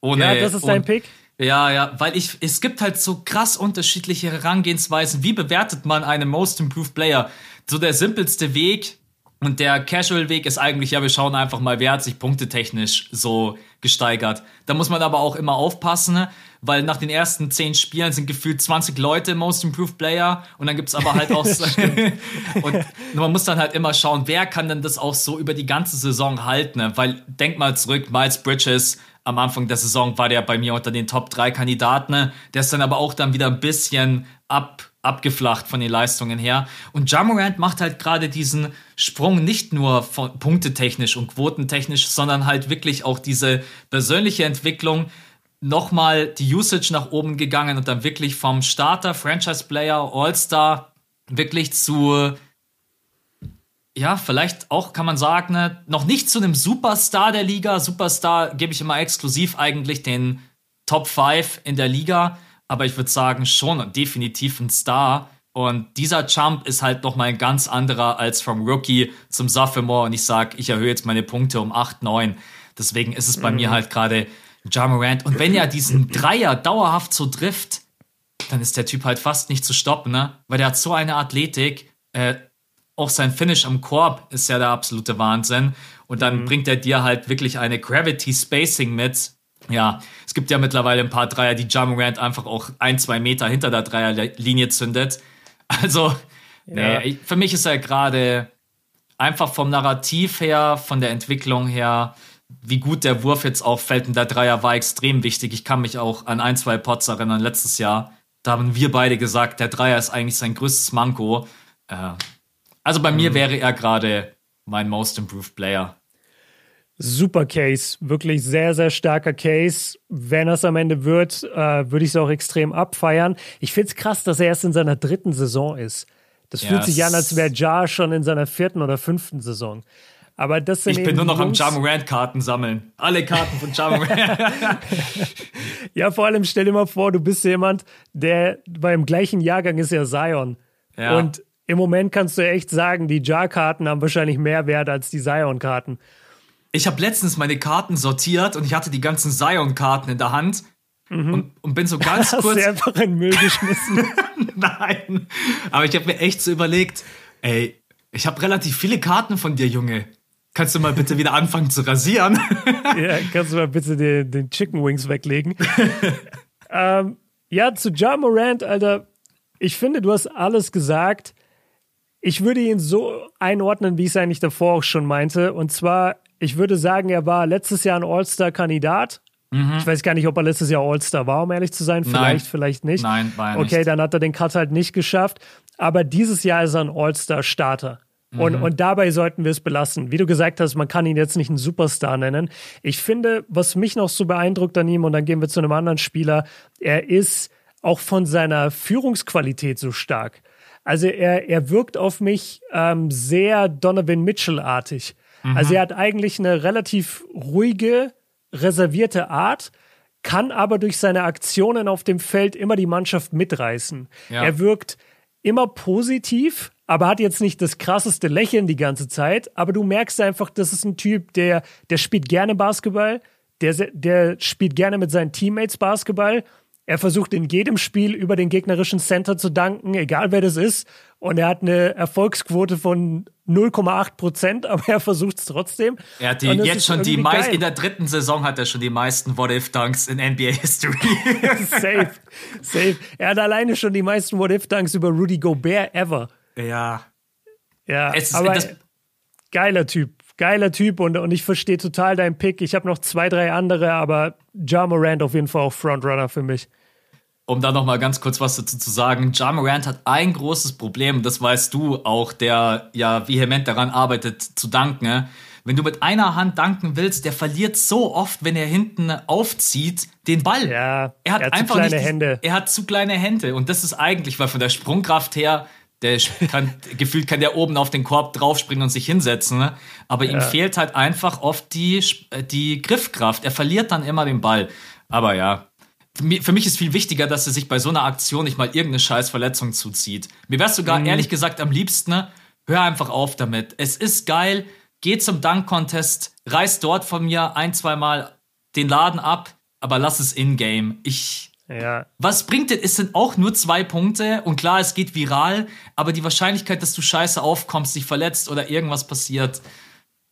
Ohne, ja, das ist dein Pick? Ja, ja, weil ich, es gibt halt so krass unterschiedliche Herangehensweisen. Wie bewertet man einen Most Improved Player? So der simpelste Weg und der Casual-Weg ist eigentlich, ja, wir schauen einfach mal, wer hat sich punktetechnisch so gesteigert. Da muss man aber auch immer aufpassen, weil nach den ersten zehn Spielen sind gefühlt 20 Leute Most Improved Player und dann gibt's aber halt auch und man muss dann halt immer schauen, wer kann denn das auch so über die ganze Saison halten, weil denk mal zurück, Miles Bridges am Anfang der Saison war der bei mir unter den Top 3 Kandidaten. Der ist dann aber auch dann wieder ein bisschen ab, abgeflacht von den Leistungen her. Und Jamorant macht halt gerade diesen Sprung nicht nur punktetechnisch und quotentechnisch, sondern halt wirklich auch diese persönliche Entwicklung, nochmal die Usage nach oben gegangen und dann wirklich vom Starter, Franchise-Player, All-Star wirklich zu ja, vielleicht auch kann man sagen, ne, noch nicht zu einem Superstar der Liga. Superstar gebe ich immer exklusiv eigentlich den Top 5 in der Liga, aber ich würde sagen, schon definitiv ein Star. Und dieser Jump ist halt nochmal ein ganz anderer als vom Rookie zum Sophomore. Und ich sage, ich erhöhe jetzt meine Punkte um 8, 9. Deswegen ist es bei mhm. mir halt gerade Jamorant. Und wenn er diesen Dreier dauerhaft so trifft, dann ist der Typ halt fast nicht zu stoppen, ne? Weil der hat so eine Athletik. Äh, auch sein Finish am Korb ist ja der absolute Wahnsinn. Und dann mhm. bringt er dir halt wirklich eine Gravity Spacing mit. Ja, es gibt ja mittlerweile ein paar Dreier, die Jamorant einfach auch ein, zwei Meter hinter der Dreierlinie zündet. Also, ja. nee, für mich ist er gerade einfach vom Narrativ her, von der Entwicklung her, wie gut der Wurf jetzt auffällt. Und der Dreier war extrem wichtig. Ich kann mich auch an ein, zwei Pots erinnern letztes Jahr. Da haben wir beide gesagt, der Dreier ist eigentlich sein größtes Manko. Äh, also bei mhm. mir wäre er gerade mein Most Improved Player. Super Case, wirklich sehr, sehr starker Case. Wenn es am Ende wird, äh, würde ich es auch extrem abfeiern. Ich finde es krass, dass er erst in seiner dritten Saison ist. Das yes. fühlt sich an, als wäre Jar schon in seiner vierten oder fünften Saison. Aber das sind ich bin nur noch Jungs. am Jamorant Karten sammeln. Alle Karten von Jamorant. ja, vor allem stell dir mal vor, du bist jemand, der beim gleichen Jahrgang ist ja Zion. Ja. Und im Moment kannst du echt sagen, die Jar-Karten haben wahrscheinlich mehr Wert als die Zion-Karten. Ich habe letztens meine Karten sortiert und ich hatte die ganzen Zion-Karten in der Hand mhm. und, und, bin so ganz Hast kurz. Du einfach in den Müll geschmissen. Nein. Aber ich habe mir echt so überlegt, ey, ich habe relativ viele Karten von dir, Junge. Kannst du mal bitte wieder anfangen zu rasieren? ja, kannst du mal bitte den, den Chicken Wings weglegen? ähm, ja, zu Ja Morant, Alter. Ich finde, du hast alles gesagt ich würde ihn so einordnen, wie ich es eigentlich davor auch schon meinte. Und zwar, ich würde sagen, er war letztes Jahr ein All-Star-Kandidat. Mhm. Ich weiß gar nicht, ob er letztes Jahr All-Star war, um ehrlich zu sein. Vielleicht, Nein. vielleicht nicht. Nein, war er Okay, nicht. dann hat er den Cut halt nicht geschafft. Aber dieses Jahr ist er ein All-Star-Starter. Mhm. Und, und dabei sollten wir es belassen. Wie du gesagt hast, man kann ihn jetzt nicht einen Superstar nennen. Ich finde, was mich noch so beeindruckt an ihm, und dann gehen wir zu einem anderen Spieler, er ist auch von seiner Führungsqualität so stark. Also er, er wirkt auf mich ähm, sehr Donovan Mitchell-artig. Mhm. Also er hat eigentlich eine relativ ruhige, reservierte Art, kann aber durch seine Aktionen auf dem Feld immer die Mannschaft mitreißen. Ja. Er wirkt immer positiv, aber hat jetzt nicht das krasseste Lächeln die ganze Zeit. Aber du merkst einfach, das ist ein Typ, der, der spielt gerne Basketball, der, der spielt gerne mit seinen Teammates Basketball er versucht in jedem Spiel über den gegnerischen Center zu danken, egal wer das ist. Und er hat eine Erfolgsquote von 0,8 Prozent, aber er versucht es trotzdem. Er hat die, jetzt schon die meisten, in der dritten Saison hat er schon die meisten What-If-Dunks in NBA History. safe, safe. Er hat alleine schon die meisten What-If-Dunks über Rudy Gobert ever. Ja. Ja, es ist, aber geiler Typ geiler Typ und, und ich verstehe total deinen Pick. Ich habe noch zwei, drei andere, aber Ja Morant auf jeden Fall auch Frontrunner für mich. Um da noch mal ganz kurz was dazu zu sagen, Ja Morant hat ein großes Problem, das weißt du auch, der ja vehement daran arbeitet zu danken. Ne? wenn du mit einer Hand danken willst, der verliert so oft, wenn er hinten aufzieht, den Ball. Ja, er hat, er hat einfach zu kleine nicht, Hände. Er hat zu kleine Hände und das ist eigentlich, weil von der Sprungkraft her, der kann, gefühlt kann der oben auf den Korb draufspringen und sich hinsetzen, ne? aber ihm fehlt halt einfach oft die, die Griffkraft. Er verliert dann immer den Ball. Aber ja, für mich ist viel wichtiger, dass er sich bei so einer Aktion nicht mal irgendeine scheiß Verletzung zuzieht. Mir wäre sogar Mhm. ehrlich gesagt am liebsten, ne, hör einfach auf damit. Es ist geil, geh zum Dunk-Contest, reiß dort von mir ein, zwei Mal den Laden ab, aber lass es in-game. Ich. Ja. Was bringt es? Es sind auch nur zwei Punkte und klar, es geht viral, aber die Wahrscheinlichkeit, dass du scheiße aufkommst, dich verletzt oder irgendwas passiert,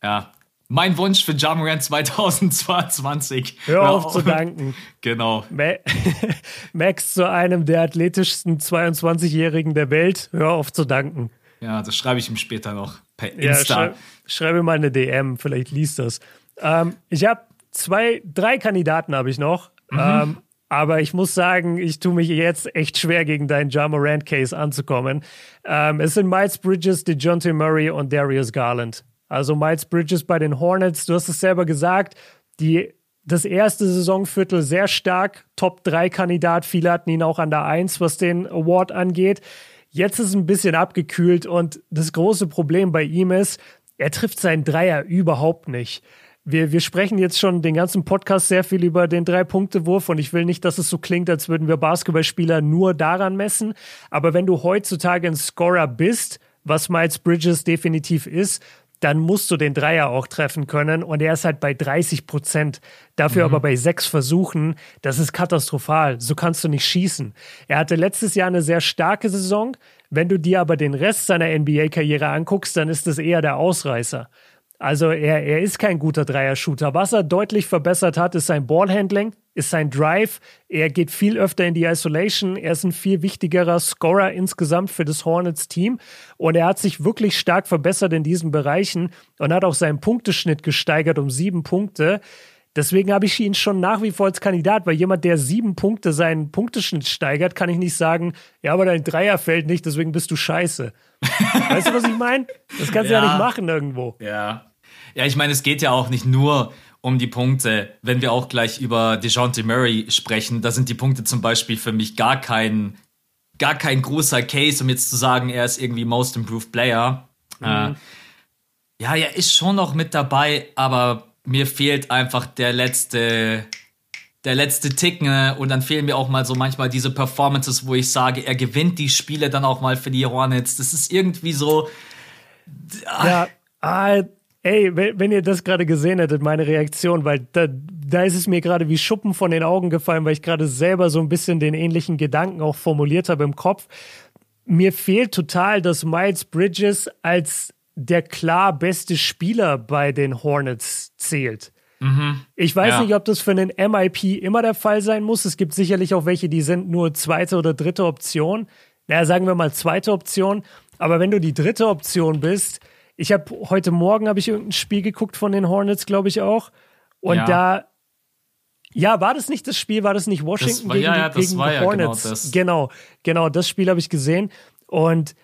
ja. Mein Wunsch für Jamorant 2022. Hör auf zu danken. Genau. Ma- Max zu einem der athletischsten 22-Jährigen der Welt. Hör auf zu danken. Ja, das schreibe ich ihm später noch per Ja, Insta. schrei schreibe mal eine DM, vielleicht liest das. Ähm, ich habe zwei, drei Kandidaten habe ich noch. Mhm. Ähm, aber ich muss sagen, ich tue mich jetzt echt schwer, gegen deinen Jamarant Case anzukommen. Ähm, es sind Miles Bridges, DeJounte Murray und Darius Garland. Also Miles Bridges bei den Hornets, du hast es selber gesagt, die, das erste Saisonviertel sehr stark, Top-3-Kandidat. Viele hatten ihn auch an der Eins, was den Award angeht. Jetzt ist es ein bisschen abgekühlt und das große Problem bei ihm ist, er trifft seinen Dreier überhaupt nicht. Wir, wir sprechen jetzt schon den ganzen Podcast sehr viel über den Drei-Punkte-Wurf und ich will nicht, dass es so klingt, als würden wir Basketballspieler nur daran messen. Aber wenn du heutzutage ein Scorer bist, was Miles Bridges definitiv ist, dann musst du den Dreier auch treffen können. Und er ist halt bei 30 Prozent. Dafür aber bei sechs Versuchen, das ist katastrophal. So kannst du nicht schießen. Er hatte letztes Jahr eine sehr starke Saison. Wenn du dir aber den Rest seiner NBA-Karriere anguckst, dann ist es eher der Ausreißer. Also er, er ist kein guter Dreier-Shooter. Was er deutlich verbessert hat, ist sein Ballhandling, ist sein Drive. Er geht viel öfter in die Isolation. Er ist ein viel wichtigerer Scorer insgesamt für das Hornets-Team. Und er hat sich wirklich stark verbessert in diesen Bereichen und hat auch seinen Punkteschnitt gesteigert um sieben Punkte. Deswegen habe ich ihn schon nach wie vor als Kandidat, weil jemand, der sieben Punkte seinen Punkteschnitt steigert, kann ich nicht sagen, ja, aber dein Dreier fällt nicht, deswegen bist du scheiße. weißt du, was ich meine? Das kannst du ja. Ja. nicht machen irgendwo. Ja. Ja, ich meine, es geht ja auch nicht nur um die Punkte. Wenn wir auch gleich über DeJounte Murray sprechen, da sind die Punkte zum Beispiel für mich gar kein, gar kein großer Case, um jetzt zu sagen, er ist irgendwie Most Improved Player. Äh, ja, er ist schon noch mit dabei, aber mir fehlt einfach der letzte, der letzte Tick, ne? Und dann fehlen mir auch mal so manchmal diese Performances, wo ich sage, er gewinnt die Spiele dann auch mal für die Hornets. Das ist irgendwie so. Ja, ah, ey, wenn, ihr das gerade gesehen hättet, meine Reaktion, weil da, da ist es mir gerade wie Schuppen von den Augen gefallen, weil ich gerade selber so ein bisschen den ähnlichen Gedanken auch formuliert habe im Kopf. Mir fehlt total, dass Miles Bridges als der klar beste Spieler bei den Hornets zählt. Ich weiß Ja. nicht, ob das für einen MIP immer der Fall sein muss. Es gibt sicherlich auch welche, die sind nur zweite oder dritte Option. Naja, sagen wir mal zweite Option. Aber wenn du die dritte Option bist, ich habe heute Morgen habe ich irgendein Spiel geguckt von den Hornets, glaube ich auch. Und Ja. da, ja, war das nicht das Spiel? War das nicht Washington war- gegen, ja, die- ja, das gegen war die genau Hornets? das. Genau, genau, das Spiel habe ich gesehen. Und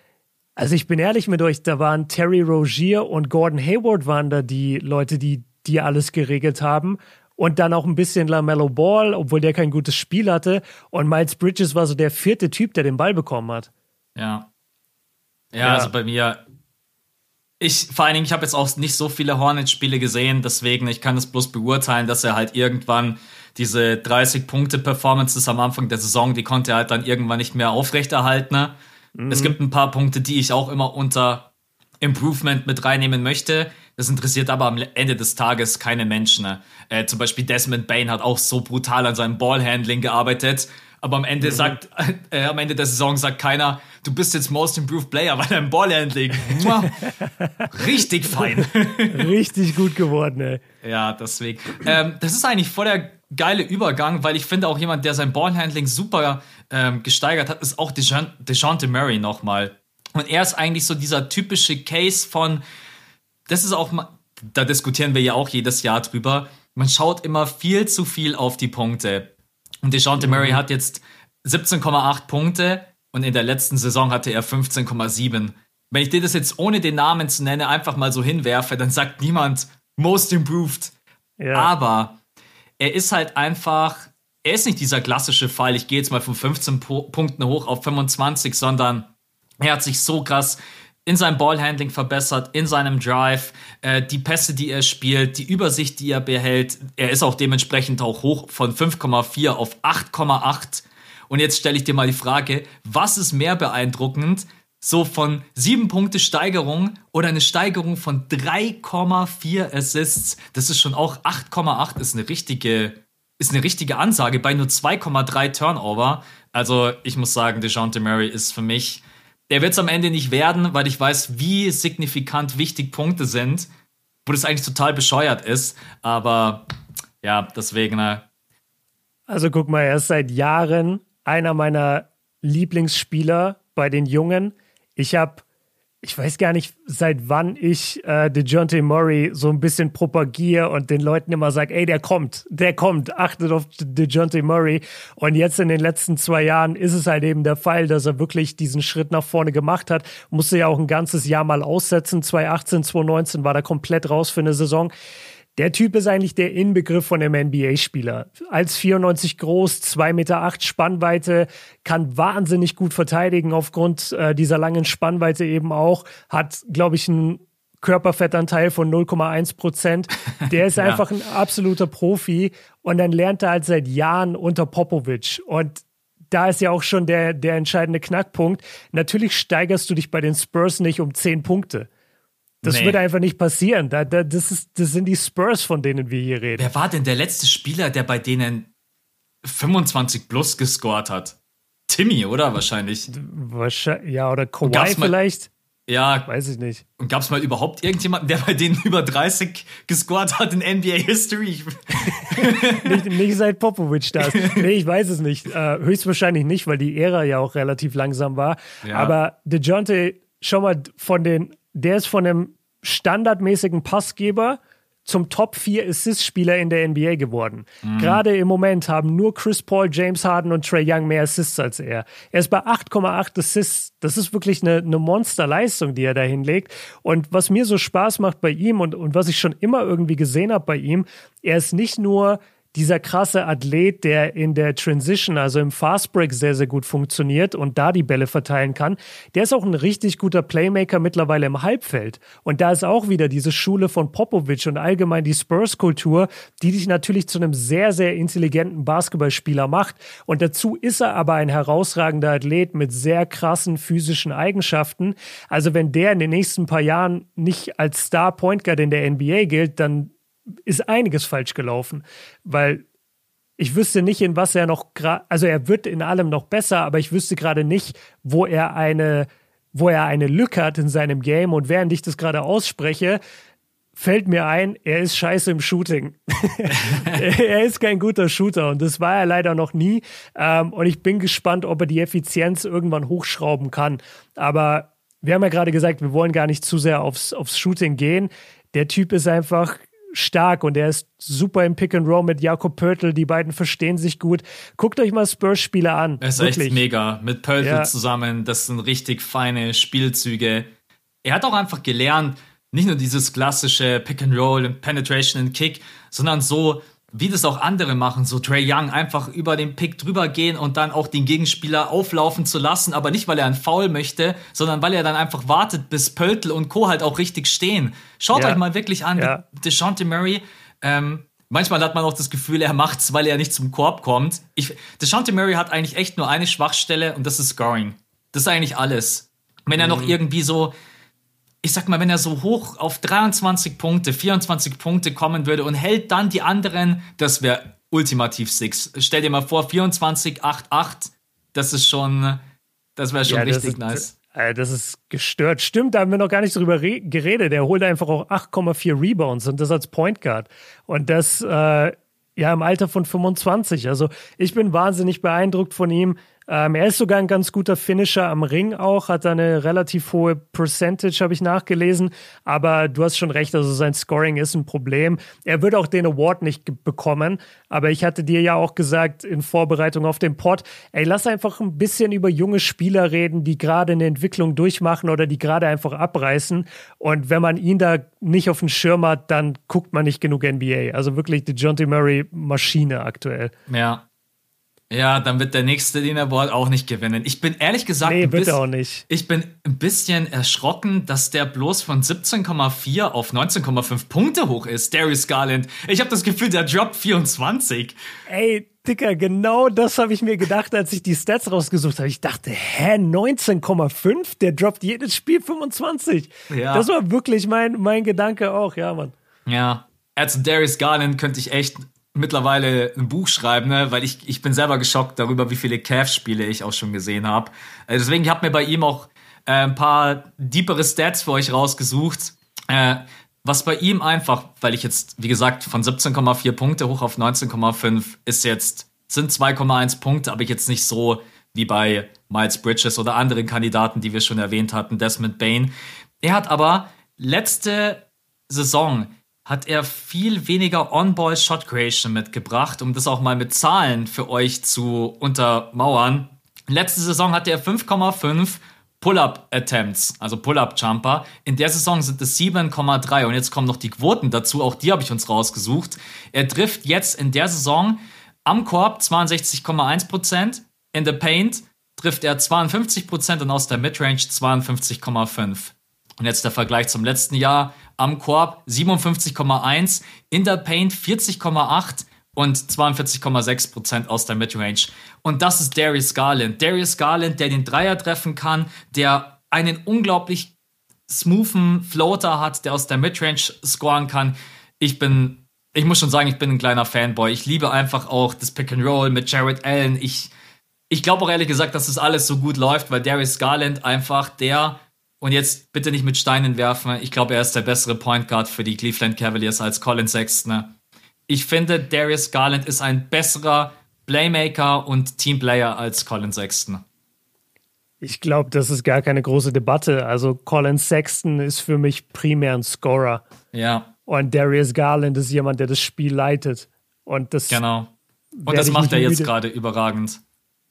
also ich bin ehrlich mit euch, da waren Terry Rogier und Gordon Hayward waren da die Leute, die, die alles geregelt haben. Und dann auch ein bisschen LaMelo Ball, obwohl der kein gutes Spiel hatte. Und Miles Bridges war so der vierte Typ, der den Ball bekommen hat. Ja. Ja, Ja. also bei mir. Ich, vor allen Dingen, ich habe jetzt auch nicht so viele Hornets-Spiele gesehen, deswegen, ich kann es bloß beurteilen, dass er halt irgendwann diese 30-Punkte-Performances am Anfang der Saison, die konnte er halt dann irgendwann nicht mehr aufrechterhalten. ne? Es gibt ein paar Punkte, die ich auch immer unter Improvement mit reinnehmen möchte. Das interessiert aber am Ende des Tages keine Menschen. ne? Äh, zum Beispiel Desmond Bain hat auch so brutal an seinem Ballhandling gearbeitet. Aber am Ende sagt, äh, am Ende der Saison sagt keiner, du bist jetzt Most Improved Player, weil dein Ballhandling richtig fein. Richtig gut geworden, ey. ja, deswegen. Ähm, das ist eigentlich voll der geile Übergang, weil ich finde auch jemand, der sein Ballhandling super ähm, gesteigert hat, ist auch Dejan- Murray nochmal. Und er ist eigentlich so dieser typische Case von, das ist auch, da diskutieren wir ja auch jedes Jahr drüber, man schaut immer viel zu viel auf die Punkte. Und DeJounte Murray hat jetzt 17,8 Punkte und in der letzten Saison hatte er 15,7. Wenn ich dir das jetzt ohne den Namen zu nennen einfach mal so hinwerfe, dann sagt niemand, Most Improved. Ja. Aber er ist halt einfach, er ist nicht dieser klassische Fall, ich gehe jetzt mal von 15 po Punkten hoch auf 25, sondern er hat sich so krass in seinem Ballhandling verbessert, in seinem Drive, äh, die Pässe, die er spielt, die Übersicht, die er behält. Er ist auch dementsprechend auch hoch von 5,4 auf 8,8. Und jetzt stelle ich dir mal die Frage, was ist mehr beeindruckend? So von 7 Punkte Steigerung oder eine Steigerung von 3,4 Assists. Das ist schon auch 8,8 ist eine richtige, ist eine richtige Ansage bei nur 2,3 Turnover. Also ich muss sagen, DeJounte Murray ist für mich der wird es am Ende nicht werden, weil ich weiß, wie signifikant wichtig Punkte sind, wo das eigentlich total bescheuert ist. Aber ja, deswegen. Äh, also guck mal, er ist seit Jahren einer meiner Lieblingsspieler bei den Jungen. Ich habe ich weiß gar nicht, seit wann ich äh, DeJounte Murray so ein bisschen propagiere und den Leuten immer sage, ey, der kommt, der kommt, achtet auf DeJounte Murray. Und jetzt in den letzten zwei Jahren ist es halt eben der Fall, dass er wirklich diesen Schritt nach vorne gemacht hat. Musste ja auch ein ganzes Jahr mal aussetzen. 2018, 2019 war er komplett raus für eine Saison. Der Typ ist eigentlich der Inbegriff von einem NBA-Spieler. Als 94 groß, 2,8 Meter acht Spannweite, kann wahnsinnig gut verteidigen aufgrund äh, dieser langen Spannweite eben auch. Hat, glaube ich, einen Körperfettanteil von 0,1 Prozent. Der ist ja. einfach ein absoluter Profi und dann lernt er halt seit Jahren unter Popovic und da ist ja auch schon der, der entscheidende Knackpunkt. Natürlich steigerst du dich bei den Spurs nicht um 10 Punkte. Das nee. wird einfach nicht passieren. Da, da, das, ist, das sind die Spurs, von denen wir hier reden. Wer war denn der letzte Spieler, der bei denen 25 plus gescored hat? Timmy, oder? Wahrscheinlich. Wahrscheinlich ja, oder Kawhi vielleicht. Ja. Weiß ich nicht. Und gab es mal überhaupt irgendjemanden, der bei denen über 30 gescored hat in NBA History? nicht, nicht, seit Popovic da ist. Nee, ich weiß es nicht. Äh, höchstwahrscheinlich nicht, weil die Ära ja auch relativ langsam war. Ja. Aber DeJounte, schon mal von den der ist von einem standardmäßigen Passgeber zum Top 4 Assist-Spieler in der NBA geworden. Mhm. Gerade im Moment haben nur Chris Paul, James Harden und Trey Young mehr Assists als er. Er ist bei 8,8 Assists. Das ist wirklich eine, eine Monsterleistung, die er da hinlegt. Und was mir so Spaß macht bei ihm und, und was ich schon immer irgendwie gesehen habe bei ihm, er ist nicht nur dieser krasse Athlet, der in der Transition, also im Fastbreak sehr, sehr gut funktioniert und da die Bälle verteilen kann, der ist auch ein richtig guter Playmaker mittlerweile im Halbfeld. Und da ist auch wieder diese Schule von Popovic und allgemein die Spurs-Kultur, die dich natürlich zu einem sehr, sehr intelligenten Basketballspieler macht. Und dazu ist er aber ein herausragender Athlet mit sehr krassen physischen Eigenschaften. Also wenn der in den nächsten paar Jahren nicht als Star Point Guard in der NBA gilt, dann ist einiges falsch gelaufen, weil ich wüsste nicht, in was er noch gerade, also er wird in allem noch besser, aber ich wüsste gerade nicht, wo er eine, wo er eine Lücke hat in seinem Game. Und während ich das gerade ausspreche, fällt mir ein, er ist scheiße im Shooting. er ist kein guter Shooter und das war er leider noch nie. Ähm, und ich bin gespannt, ob er die Effizienz irgendwann hochschrauben kann. Aber wir haben ja gerade gesagt, wir wollen gar nicht zu sehr aufs, aufs Shooting gehen. Der Typ ist einfach stark und er ist super im Pick and Roll mit Jakob Pörtl. Die beiden verstehen sich gut. Guckt euch mal Spurs-Spiele an. Er ist wirklich. echt mega. Mit Pörtl ja. zusammen. Das sind richtig feine Spielzüge. Er hat auch einfach gelernt, nicht nur dieses klassische Pick and Roll und Penetration and Kick, sondern so wie das auch andere machen, so Trey Young einfach über den Pick drüber gehen und dann auch den Gegenspieler auflaufen zu lassen, aber nicht, weil er einen Foul möchte, sondern weil er dann einfach wartet, bis Pöltl und Co. halt auch richtig stehen. Schaut ja. euch mal wirklich an, ja. DeShante Murray, ähm, manchmal hat man auch das Gefühl, er macht's, weil er nicht zum Korb kommt. Ich, DeShante Murray hat eigentlich echt nur eine Schwachstelle und das ist Scoring. Das ist eigentlich alles. Wenn er noch mhm. irgendwie so ich sag mal, wenn er so hoch auf 23 Punkte, 24 Punkte kommen würde und hält dann die anderen, das wäre ultimativ Six. Stell dir mal vor, 24, 8, 8, das ist schon, das wäre schon ja, richtig ist, nice. Äh, das ist gestört. Stimmt, da haben wir noch gar nicht drüber geredet. Er holt einfach auch 8,4 Rebounds und das als Point Guard. Und das, äh, ja, im Alter von 25. Also ich bin wahnsinnig beeindruckt von ihm. Ähm, er ist sogar ein ganz guter Finisher am Ring auch, hat eine relativ hohe Percentage, habe ich nachgelesen. Aber du hast schon recht, also sein Scoring ist ein Problem. Er wird auch den Award nicht bekommen. Aber ich hatte dir ja auch gesagt in Vorbereitung auf den Pod, ey, lass einfach ein bisschen über junge Spieler reden, die gerade eine Entwicklung durchmachen oder die gerade einfach abreißen. Und wenn man ihn da nicht auf dem Schirm hat, dann guckt man nicht genug NBA. Also wirklich die John T. Murray Maschine aktuell. Ja, ja, dann wird der nächste den Award auch nicht gewinnen. Ich bin ehrlich gesagt. Nee, bitte auch nicht. Ich bin ein bisschen erschrocken, dass der bloß von 17,4 auf 19,5 Punkte hoch ist, Darius Garland. Ich habe das Gefühl, der droppt 24. Ey, Dicker, genau das habe ich mir gedacht, als ich die Stats rausgesucht habe. Ich dachte, hä, 19,5? Der droppt jedes Spiel 25. Ja. Das war wirklich mein, mein Gedanke auch, ja, Mann. Ja. Als Darius Garland könnte ich echt mittlerweile ein Buch schreiben, ne? weil ich, ich bin selber geschockt darüber, wie viele Cavs-Spiele ich auch schon gesehen habe. Äh, deswegen habe mir bei ihm auch äh, ein paar deepere Stats für euch rausgesucht. Äh, was bei ihm einfach, weil ich jetzt, wie gesagt, von 17,4 Punkte hoch auf 19,5 ist jetzt, sind 2,1 Punkte, aber jetzt nicht so wie bei Miles Bridges oder anderen Kandidaten, die wir schon erwähnt hatten, Desmond Bain. Er hat aber letzte Saison hat er viel weniger On-Ball Shot Creation mitgebracht, um das auch mal mit Zahlen für euch zu untermauern. Letzte Saison hatte er 5,5 Pull-up Attempts, also Pull-up Jumper. In der Saison sind es 7,3 und jetzt kommen noch die Quoten dazu, auch die habe ich uns rausgesucht. Er trifft jetzt in der Saison am Korb 62,1%, in the Paint trifft er 52% und aus der Midrange 52,5%. Und jetzt der Vergleich zum letzten Jahr. Am Korb 57,1, in der Paint 40,8 und 42,6% aus der Midrange. Und das ist Darius Garland. Darius Garland, der den Dreier treffen kann, der einen unglaublich smoothen Floater hat, der aus der Midrange scoren kann. Ich bin, ich muss schon sagen, ich bin ein kleiner Fanboy. Ich liebe einfach auch das Pick and Roll mit Jared Allen. Ich, ich glaube auch ehrlich gesagt, dass das alles so gut läuft, weil Darius Garland einfach der und jetzt bitte nicht mit Steinen werfen. Ich glaube, er ist der bessere Point Guard für die Cleveland Cavaliers als Colin Sexton. Ich finde, Darius Garland ist ein besserer Playmaker und Teamplayer als Colin Sexton. Ich glaube, das ist gar keine große Debatte. Also Colin Sexton ist für mich primär ein Scorer. Ja. Und Darius Garland ist jemand, der das Spiel leitet. Und das genau. Und das macht er jetzt gerade überragend.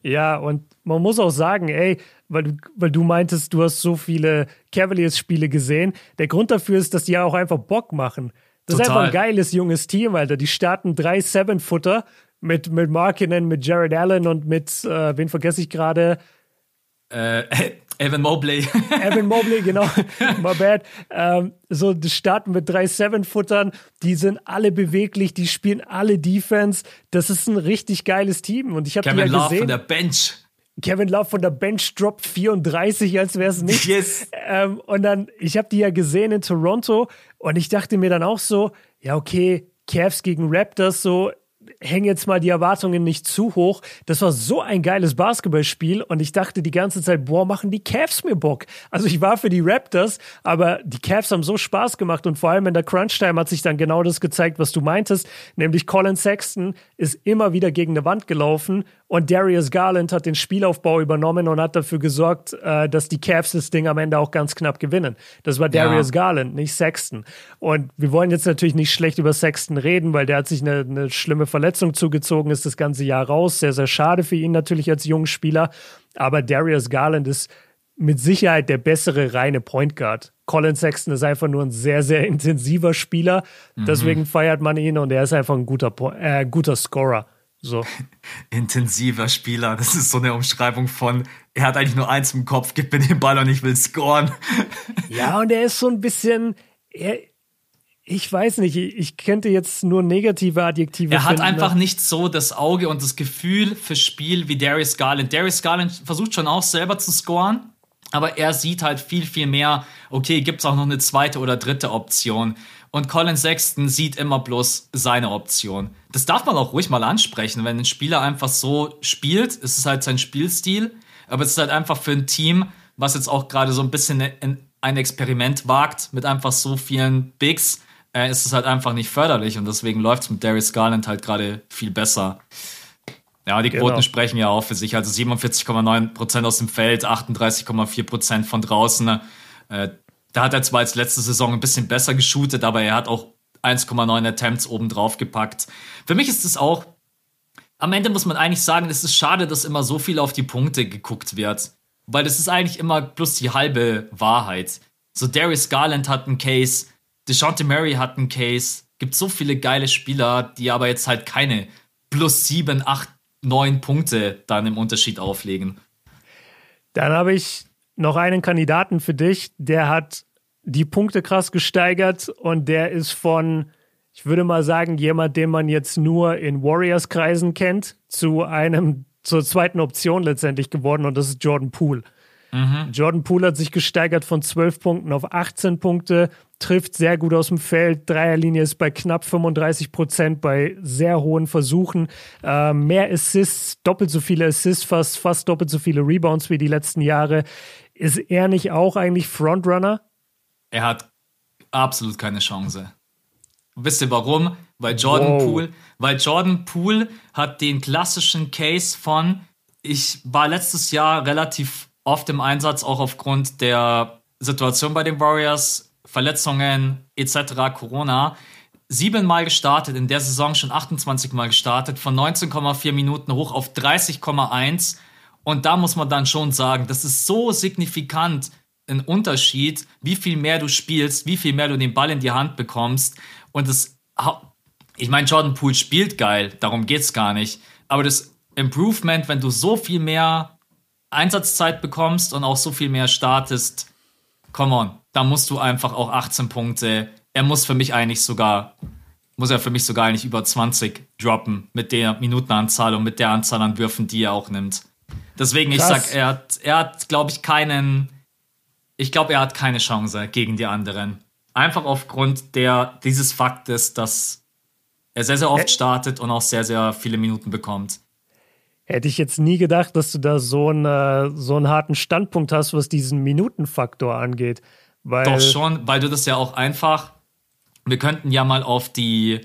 Ja, und man muss auch sagen, ey, weil du, weil du meintest, du hast so viele Cavaliers-Spiele gesehen. Der Grund dafür ist, dass die ja auch einfach Bock machen. Das Total. ist einfach ein geiles junges Team, Alter. Die starten drei Seven-Footer mit, mit Markinen, mit Jared Allen und mit, äh, wen vergesse ich gerade? Äh, Evan Mobley. Evan Mobley, genau. My bad. Ähm, so, das starten mit drei Seven-Futtern. Die sind alle beweglich, die spielen alle Defense. Das ist ein richtig geiles Team. Und ich habe die ja Love gesehen. von der Bench. Kevin Love von der Bench droppt 34, als wäre es nicht. Yes. Ähm, und dann, ich habe die ja gesehen in Toronto und ich dachte mir dann auch so, ja, okay, Cavs gegen Raptors, so, hängen jetzt mal die Erwartungen nicht zu hoch. Das war so ein geiles Basketballspiel und ich dachte die ganze Zeit, boah, machen die Cavs mir Bock. Also ich war für die Raptors, aber die Cavs haben so Spaß gemacht und vor allem in der Crunch-Time hat sich dann genau das gezeigt, was du meintest, nämlich Colin Sexton ist immer wieder gegen eine Wand gelaufen und Darius Garland hat den Spielaufbau übernommen und hat dafür gesorgt, äh, dass die Cavs das Ding am Ende auch ganz knapp gewinnen. Das war Darius ja. Garland, nicht Sexton. Und wir wollen jetzt natürlich nicht schlecht über Sexton reden, weil der hat sich eine, eine schlimme Verletzung zugezogen, ist das ganze Jahr raus. Sehr, sehr schade für ihn natürlich als jungen Spieler. Aber Darius Garland ist mit Sicherheit der bessere reine Point Guard. Colin Sexton ist einfach nur ein sehr, sehr intensiver Spieler. Mhm. Deswegen feiert man ihn und er ist einfach ein guter, äh, guter Scorer. So. Intensiver Spieler, das ist so eine Umschreibung von, er hat eigentlich nur eins im Kopf, gib mir den Ball und ich will scoren. Ja, und er ist so ein bisschen, er, ich weiß nicht, ich könnte jetzt nur negative Adjektive Er hat finden, einfach nicht so das Auge und das Gefühl für Spiel wie Darius Garland. Darius Garland versucht schon auch selber zu scoren, aber er sieht halt viel, viel mehr, okay, gibt es auch noch eine zweite oder dritte Option. Und Colin Sexton sieht immer bloß seine Option. Das darf man auch ruhig mal ansprechen, wenn ein Spieler einfach so spielt, ist es halt sein Spielstil, aber es ist halt einfach für ein Team, was jetzt auch gerade so ein bisschen ein Experiment wagt mit einfach so vielen Bigs, äh, ist es halt einfach nicht förderlich und deswegen läuft es mit Darius Garland halt gerade viel besser. Ja, die Quoten genau. sprechen ja auch für sich. Also 47,9% aus dem Feld, 38,4% von draußen. Äh, da hat er zwar als letzte Saison ein bisschen besser geshootet, aber er hat auch 1,9 Attempts oben drauf gepackt. Für mich ist es auch, am Ende muss man eigentlich sagen, es ist schade, dass immer so viel auf die Punkte geguckt wird. Weil das ist eigentlich immer plus die halbe Wahrheit. So Darius Garland hat einen Case, DeJounte Murray hat einen Case. Gibt so viele geile Spieler, die aber jetzt halt keine plus sieben, acht, neun Punkte dann im Unterschied auflegen. Dann habe ich noch einen Kandidaten für dich, der hat die Punkte krass gesteigert und der ist von, ich würde mal sagen, jemand, den man jetzt nur in Warriors-Kreisen kennt, zu einem, zur zweiten Option letztendlich geworden und das ist Jordan Poole. Mhm. Jordan Poole hat sich gesteigert von 12 Punkten auf 18 Punkte, trifft sehr gut aus dem Feld. Dreierlinie ist bei knapp 35 Prozent bei sehr hohen Versuchen. Äh, mehr Assists, doppelt so viele Assists, fast, fast doppelt so viele Rebounds wie die letzten Jahre. Ist er nicht auch eigentlich Frontrunner? Er hat absolut keine Chance. Wisst ihr warum? Weil Jordan wow. Poole, weil Jordan Poole hat den klassischen Case von, ich war letztes Jahr relativ oft im Einsatz, auch aufgrund der Situation bei den Warriors, Verletzungen etc., Corona. Siebenmal gestartet, in der Saison schon 28 Mal gestartet, von 19,4 Minuten hoch auf 30,1 und da muss man dann schon sagen, das ist so signifikant ein Unterschied, wie viel mehr du spielst, wie viel mehr du den Ball in die Hand bekommst. Und das, ich meine, Jordan Poole spielt geil, darum geht's gar nicht. Aber das Improvement, wenn du so viel mehr Einsatzzeit bekommst und auch so viel mehr startest, come on, da musst du einfach auch 18 Punkte. Er muss für mich eigentlich sogar, muss er für mich sogar eigentlich über 20 droppen mit der Minutenanzahl und mit der Anzahl an Würfen, die er auch nimmt. Deswegen, Krass. ich sag, er hat, er hat, glaube ich, keinen. Ich glaube, er hat keine Chance gegen die anderen. Einfach aufgrund der, dieses Faktes, dass er sehr, sehr oft startet und auch sehr, sehr viele Minuten bekommt. Hätte ich jetzt nie gedacht, dass du da so, eine, so einen harten Standpunkt hast, was diesen Minutenfaktor angeht. Weil Doch schon, weil du das ja auch einfach. Wir könnten ja mal auf die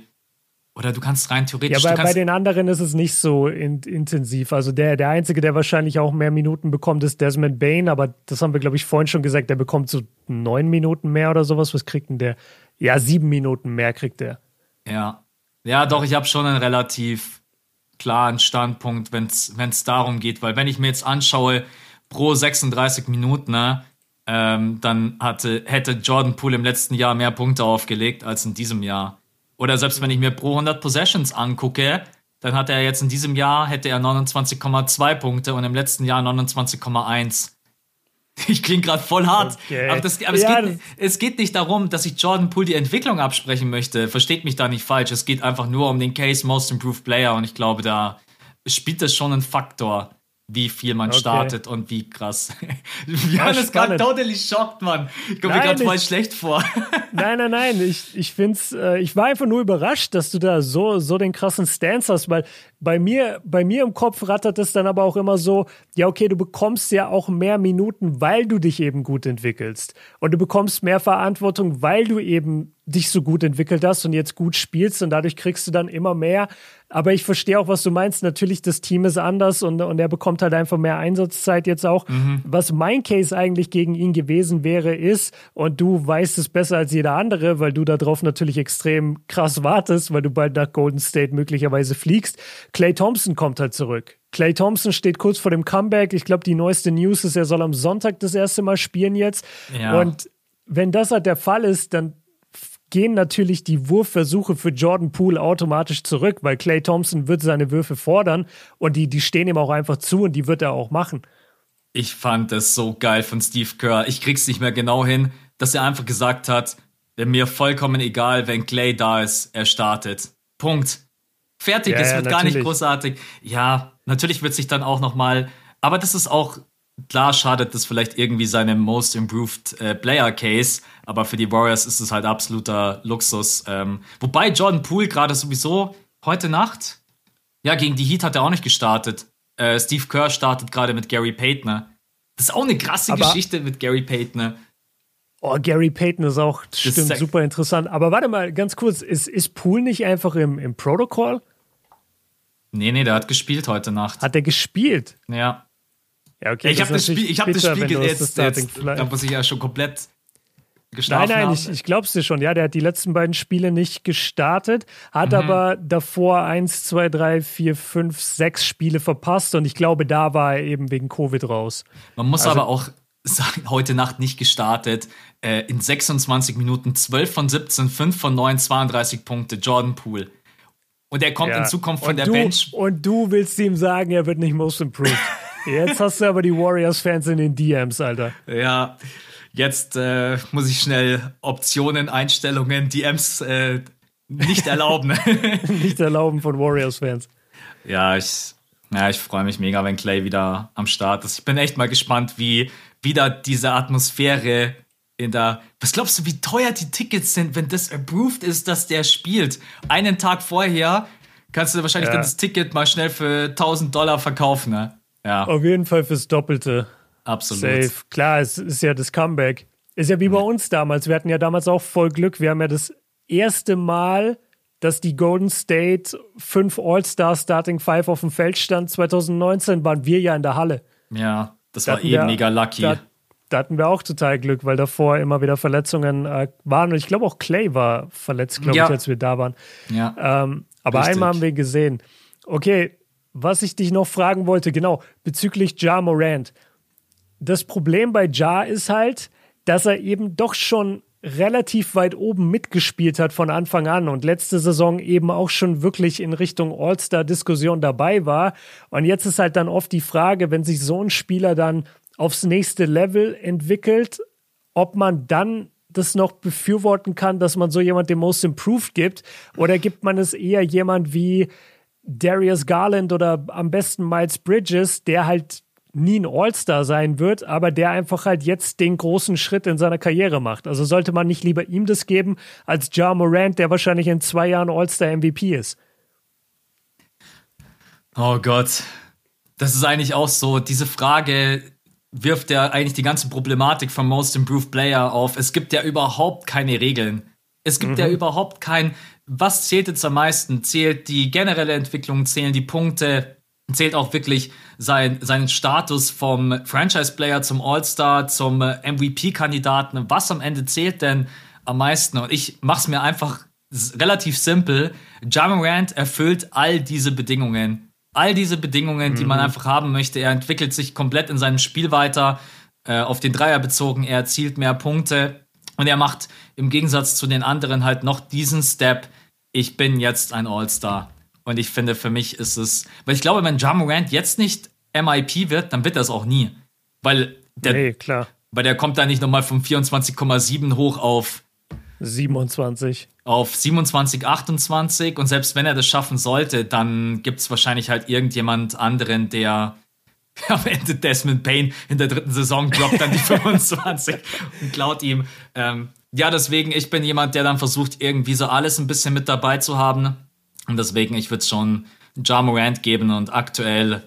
oder du kannst rein theoretisch. Ja, bei, bei den anderen ist es nicht so in, intensiv. Also der, der Einzige, der wahrscheinlich auch mehr Minuten bekommt, ist Desmond Bain, aber das haben wir, glaube ich, vorhin schon gesagt, der bekommt so neun Minuten mehr oder sowas. Was kriegt denn der? Ja, sieben Minuten mehr kriegt der. Ja. Ja, doch, ich habe schon einen relativ klaren Standpunkt, wenn es darum geht, weil wenn ich mir jetzt anschaue, pro 36 Minuten, ne, ähm, dann hatte, hätte Jordan Poole im letzten Jahr mehr Punkte aufgelegt als in diesem Jahr. Oder selbst wenn ich mir pro 100 Possessions angucke, dann hat er jetzt in diesem Jahr hätte er 29,2 Punkte und im letzten Jahr 29,1. Ich klinge gerade voll hart. Okay. Aber, das, aber ja, es, geht, es, geht, nicht darum, dass ich Jordan Poole die Entwicklung absprechen möchte. Versteht mich da nicht falsch. Es geht einfach nur um den Case Most Improved Player und ich glaube, da spielt das schon einen Faktor wie viel man okay. startet und wie krass. Jan ist gerade totally shocked, Mann. Ich komme mir gerade voll schlecht vor. nein, nein, nein. Ich, ich find's, äh, ich war einfach nur überrascht, dass du da so, so den krassen Stance hast, weil bei mir, bei mir im Kopf rattert es dann aber auch immer so, ja, okay, du bekommst ja auch mehr Minuten, weil du dich eben gut entwickelst. Und du bekommst mehr Verantwortung, weil du eben dich so gut entwickelt hast und jetzt gut spielst und dadurch kriegst du dann immer mehr. Aber ich verstehe auch, was du meinst. Natürlich, das Team ist anders und, und er bekommt halt einfach mehr Einsatzzeit jetzt auch. Mhm. Was mein Case eigentlich gegen ihn gewesen wäre, ist, und du weißt es besser als jeder andere, weil du darauf natürlich extrem krass wartest, weil du bald nach Golden State möglicherweise fliegst. Clay Thompson kommt halt zurück. Clay Thompson steht kurz vor dem Comeback. Ich glaube, die neueste News ist, er soll am Sonntag das erste Mal spielen jetzt. Ja. Und wenn das halt der Fall ist, dann gehen natürlich die Wurfversuche für Jordan Poole automatisch zurück, weil Clay Thompson wird seine Würfe fordern und die, die stehen ihm auch einfach zu und die wird er auch machen. Ich fand das so geil von Steve Kerr. Ich krieg's nicht mehr genau hin, dass er einfach gesagt hat, mir vollkommen egal, wenn Clay da ist, er startet. Punkt. Fertig, ja, es wird ja, gar nicht großartig. Ja, natürlich wird sich dann auch noch mal, aber das ist auch klar schadet das vielleicht irgendwie seinem Most Improved äh, Player Case, aber für die Warriors ist es halt absoluter Luxus. Ähm, wobei Jordan Poole gerade sowieso heute Nacht, ja, gegen die Heat hat er auch nicht gestartet. Äh, Steve Kerr startet gerade mit Gary Payton. Das ist auch eine krasse aber Geschichte mit Gary Payton. Oh, Gary Payton ist auch, das stimmt, ist super interessant. Aber warte mal, ganz kurz, ist, ist Poole nicht einfach im, im Protocol? Nee, nee, der hat gespielt heute Nacht. Hat er gespielt? Ja. Ja, okay. ich habe das Spiel, ich hab das bitter, Spiel wenn du aus jetzt, da muss ich ja schon komplett Nein, geschlafen nein, haben. ich, ich glaub's dir schon. Ja, der hat die letzten beiden Spiele nicht gestartet, hat Mhm. aber davor eins, zwei, drei, vier, fünf, sechs Spiele verpasst und ich glaube, da war er eben wegen Covid raus. Man muss Also- aber auch sagen, heute Nacht nicht gestartet. Äh, in 26 Minuten 12 von 17, 5 von 9, 32 Punkte. Jordan Poole. Und er kommt Ja. in Zukunft von und der du, Bench. Und du willst ihm sagen, er wird nicht most improved. Jetzt hast du aber die Warriors-Fans in den DMs, Alter. Ja, jetzt äh, muss ich schnell Optionen, Einstellungen, DMs äh, nicht erlauben. Nicht erlauben von Warriors-Fans. ja, ich, ja, ich freue mich mega, wenn Clay wieder am Start ist. Ich bin echt mal gespannt, wie wieder diese Atmosphäre in der. Was glaubst du, wie teuer die Tickets sind, wenn das approved ist, dass der spielt? Einen Tag vorher kannst du wahrscheinlich Ja. dann das Ticket mal schnell für 1000 Dollar verkaufen, ne? Ja, Auf jeden Fall fürs Doppelte. absolut. Safe. Klar, es ist ja das Comeback. Ist ja wie bei uns damals. Wir hatten ja damals auch voll Glück. Wir haben ja das erste Mal, dass die Golden State fünf All-Star Starting Five auf dem Feld stand. 2019 waren wir ja in der Halle. Ja, das Da war eh wir- mega lucky. Da, da hatten wir auch total Glück, weil davor immer wieder Verletzungen äh, waren. Und ich glaube auch Clay war verletzt, glaube Ja. ich, als wir da waren. ja. Ähm, aber Richtig. einmal haben wir gesehen. Okay, was ich dich noch fragen wollte, genau, bezüglich Ja Morant. Das Problem bei Ja ist halt, dass er eben doch schon relativ weit oben mitgespielt hat von Anfang an und letzte Saison eben auch schon wirklich in Richtung All-Star-Diskussion dabei war. Und jetzt ist halt dann oft die Frage, wenn sich so ein Spieler dann aufs nächste Level entwickelt, ob man dann das noch befürworten kann, dass man so jemand dem Most Improved gibt, oder gibt man es eher jemand wie Darius Garland oder am besten Miles Bridges, der halt nie ein All-Star sein wird, aber der einfach halt jetzt den großen Schritt in seiner Karriere macht. Also sollte man nicht lieber ihm das geben, als Ja Morant, der wahrscheinlich in zwei Jahren All-Star MVP ist. Oh Gott. Das ist eigentlich auch so, diese Frage wirft ja eigentlich die ganze Problematik vom Most Improved Player auf. Es gibt ja überhaupt keine Regeln. Es gibt ja überhaupt kein, was zählt jetzt am meisten? Zählt die generelle Entwicklung, zählen die Punkte, zählt auch wirklich sein, seinen Status vom Franchise-Player zum All-Star, zum äh, MVP-Kandidaten. Was am Ende zählt denn am meisten? Und ich mach's mir einfach relativ simpel. Ja Morant erfüllt all diese Bedingungen. All diese Bedingungen, die man einfach haben möchte. Er entwickelt sich komplett in seinem Spiel weiter, äh, auf den Dreier bezogen. Er erzielt mehr Punkte. Und er macht im Gegensatz zu den anderen halt noch diesen Step. Ich bin jetzt ein All-Star. Und ich finde, für mich ist es, weil ich glaube, wenn Ja Morant jetzt nicht MIP wird, dann wird er es auch nie. Weil der, Nee, klar. weil der kommt da nicht nochmal von 24,7 hoch auf 27. auf 27, 28 und selbst wenn er das schaffen sollte, dann gibt es wahrscheinlich halt irgendjemand anderen, der am Ende Desmond Payne in der dritten Saison droppt dann die 25 und klaut ihm. Ähm, ja, deswegen, ich bin jemand, der dann versucht, irgendwie so alles ein bisschen mit dabei zu haben. Und deswegen, ich würde es schon Ja Morant geben und aktuell,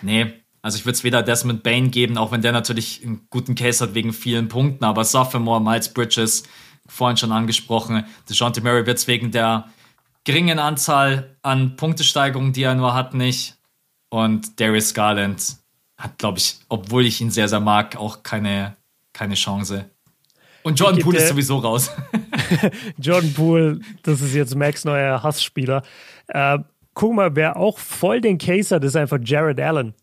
nee, also ich würde es weder Desmond Bain geben, auch wenn der natürlich einen guten Case hat wegen vielen Punkten, aber Sophomore, Miles Bridges, vorhin schon angesprochen, DeJounte Murray wird es wegen der geringen Anzahl an Punktesteigerungen, die er nur hat, nicht. Und Darius Garland hat, glaube ich, obwohl ich ihn sehr, sehr mag, auch keine, keine Chance. Und Jordan Poole ist sowieso raus. Jordan Poole, das ist jetzt Max neuer Hassspieler. Äh, guck mal, wer auch voll den Case hat, ist einfach Jared Allen.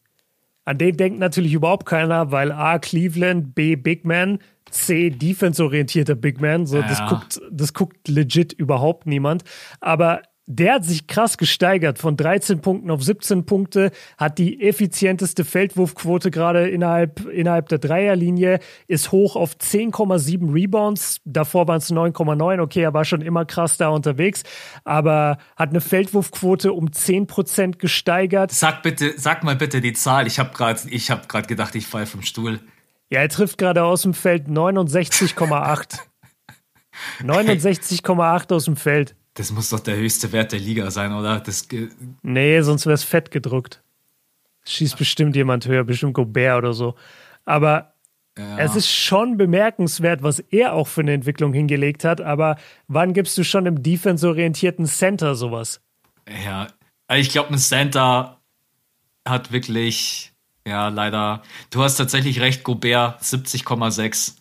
An den denkt natürlich überhaupt keiner, weil A, Cleveland, B, Big Man, C, defense-orientierter Big Man. So, das, Ja. guckt, das guckt legit überhaupt niemand. Aber der hat sich krass gesteigert von 13 Punkten auf 17 Punkte, hat die effizienteste Feldwurfquote gerade innerhalb, innerhalb der Dreierlinie, ist hoch auf 10,7 Rebounds. Davor waren es 9,9. Okay, er war schon immer krass da unterwegs, aber hat eine Feldwurfquote um 10% gesteigert. Sag bitte, sag mal bitte die Zahl. Ich habe gerade, ich habe gerade gedacht, ich falle vom Stuhl. Ja, er trifft gerade aus dem Feld 69,8. 69,8 aus dem Feld. Das muss doch der höchste Wert der Liga sein, oder? Das, Nee, sonst wäre es fett gedruckt. Schießt bestimmt jemand höher, bestimmt Gobert oder so. Aber ja. es ist schon bemerkenswert, was er auch für eine Entwicklung hingelegt hat. Aber wann gibst du schon im defense-orientierten Center sowas? Ja, Ich glaube, ein Center hat wirklich, ja, leider. Du hast tatsächlich recht, Gobert 70,6.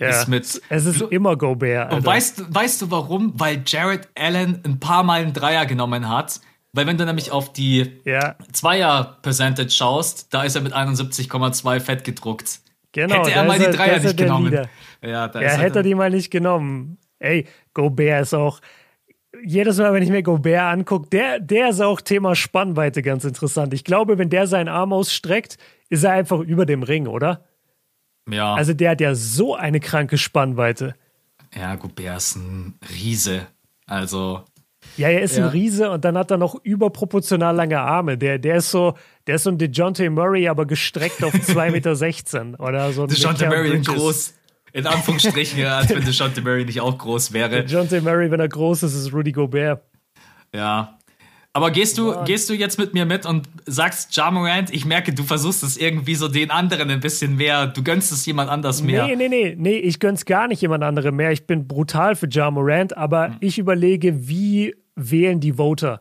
Ja, ist mit, es ist immer Gobert. Alter. Und weißt, weißt du warum? Weil Jared Allen ein paar Mal einen Dreier genommen hat. Weil wenn du nämlich auf die ja. Zweier-Percentage schaust, da ist er mit 71,2 fett gedruckt. Genau, hätte er mal die Dreier nicht genommen. Ja, da ja hätte er die mal nicht genommen. Ey, Gobert ist auch, jedes Mal, wenn ich mir Gobert angucke, der, der ist auch Thema Spannweite ganz interessant. Ich glaube, wenn der seinen Arm ausstreckt, ist er einfach über dem Ring, oder? Ja. Also der hat ja so eine kranke Spannweite. Ja, Gobert ist ein Riese. Also. Ja, er ist ja. ein Riese und dann hat er noch überproportional lange Arme. Der, der ist so, der ist so ein DeJounte Murray, aber gestreckt auf 2,16 Meter oder so. DeJounte Murray in groß. In Anführungsstrichen, als wenn DeJounte Murray nicht auch groß wäre. DeJounte Murray, wenn er groß ist, ist Rudy Gobert. Ja, aber gehst du, gehst du jetzt mit mir mit und sagst, Ja Morant, ich merke, du versuchst es irgendwie so den anderen ein bisschen mehr, du gönnst es jemand anders mehr. Nee, nee, nee, nee, ich gönn's gar nicht jemand anderem mehr. Ich bin brutal für Ja Morant, aber hm. ich überlege, wie wählen die Voter?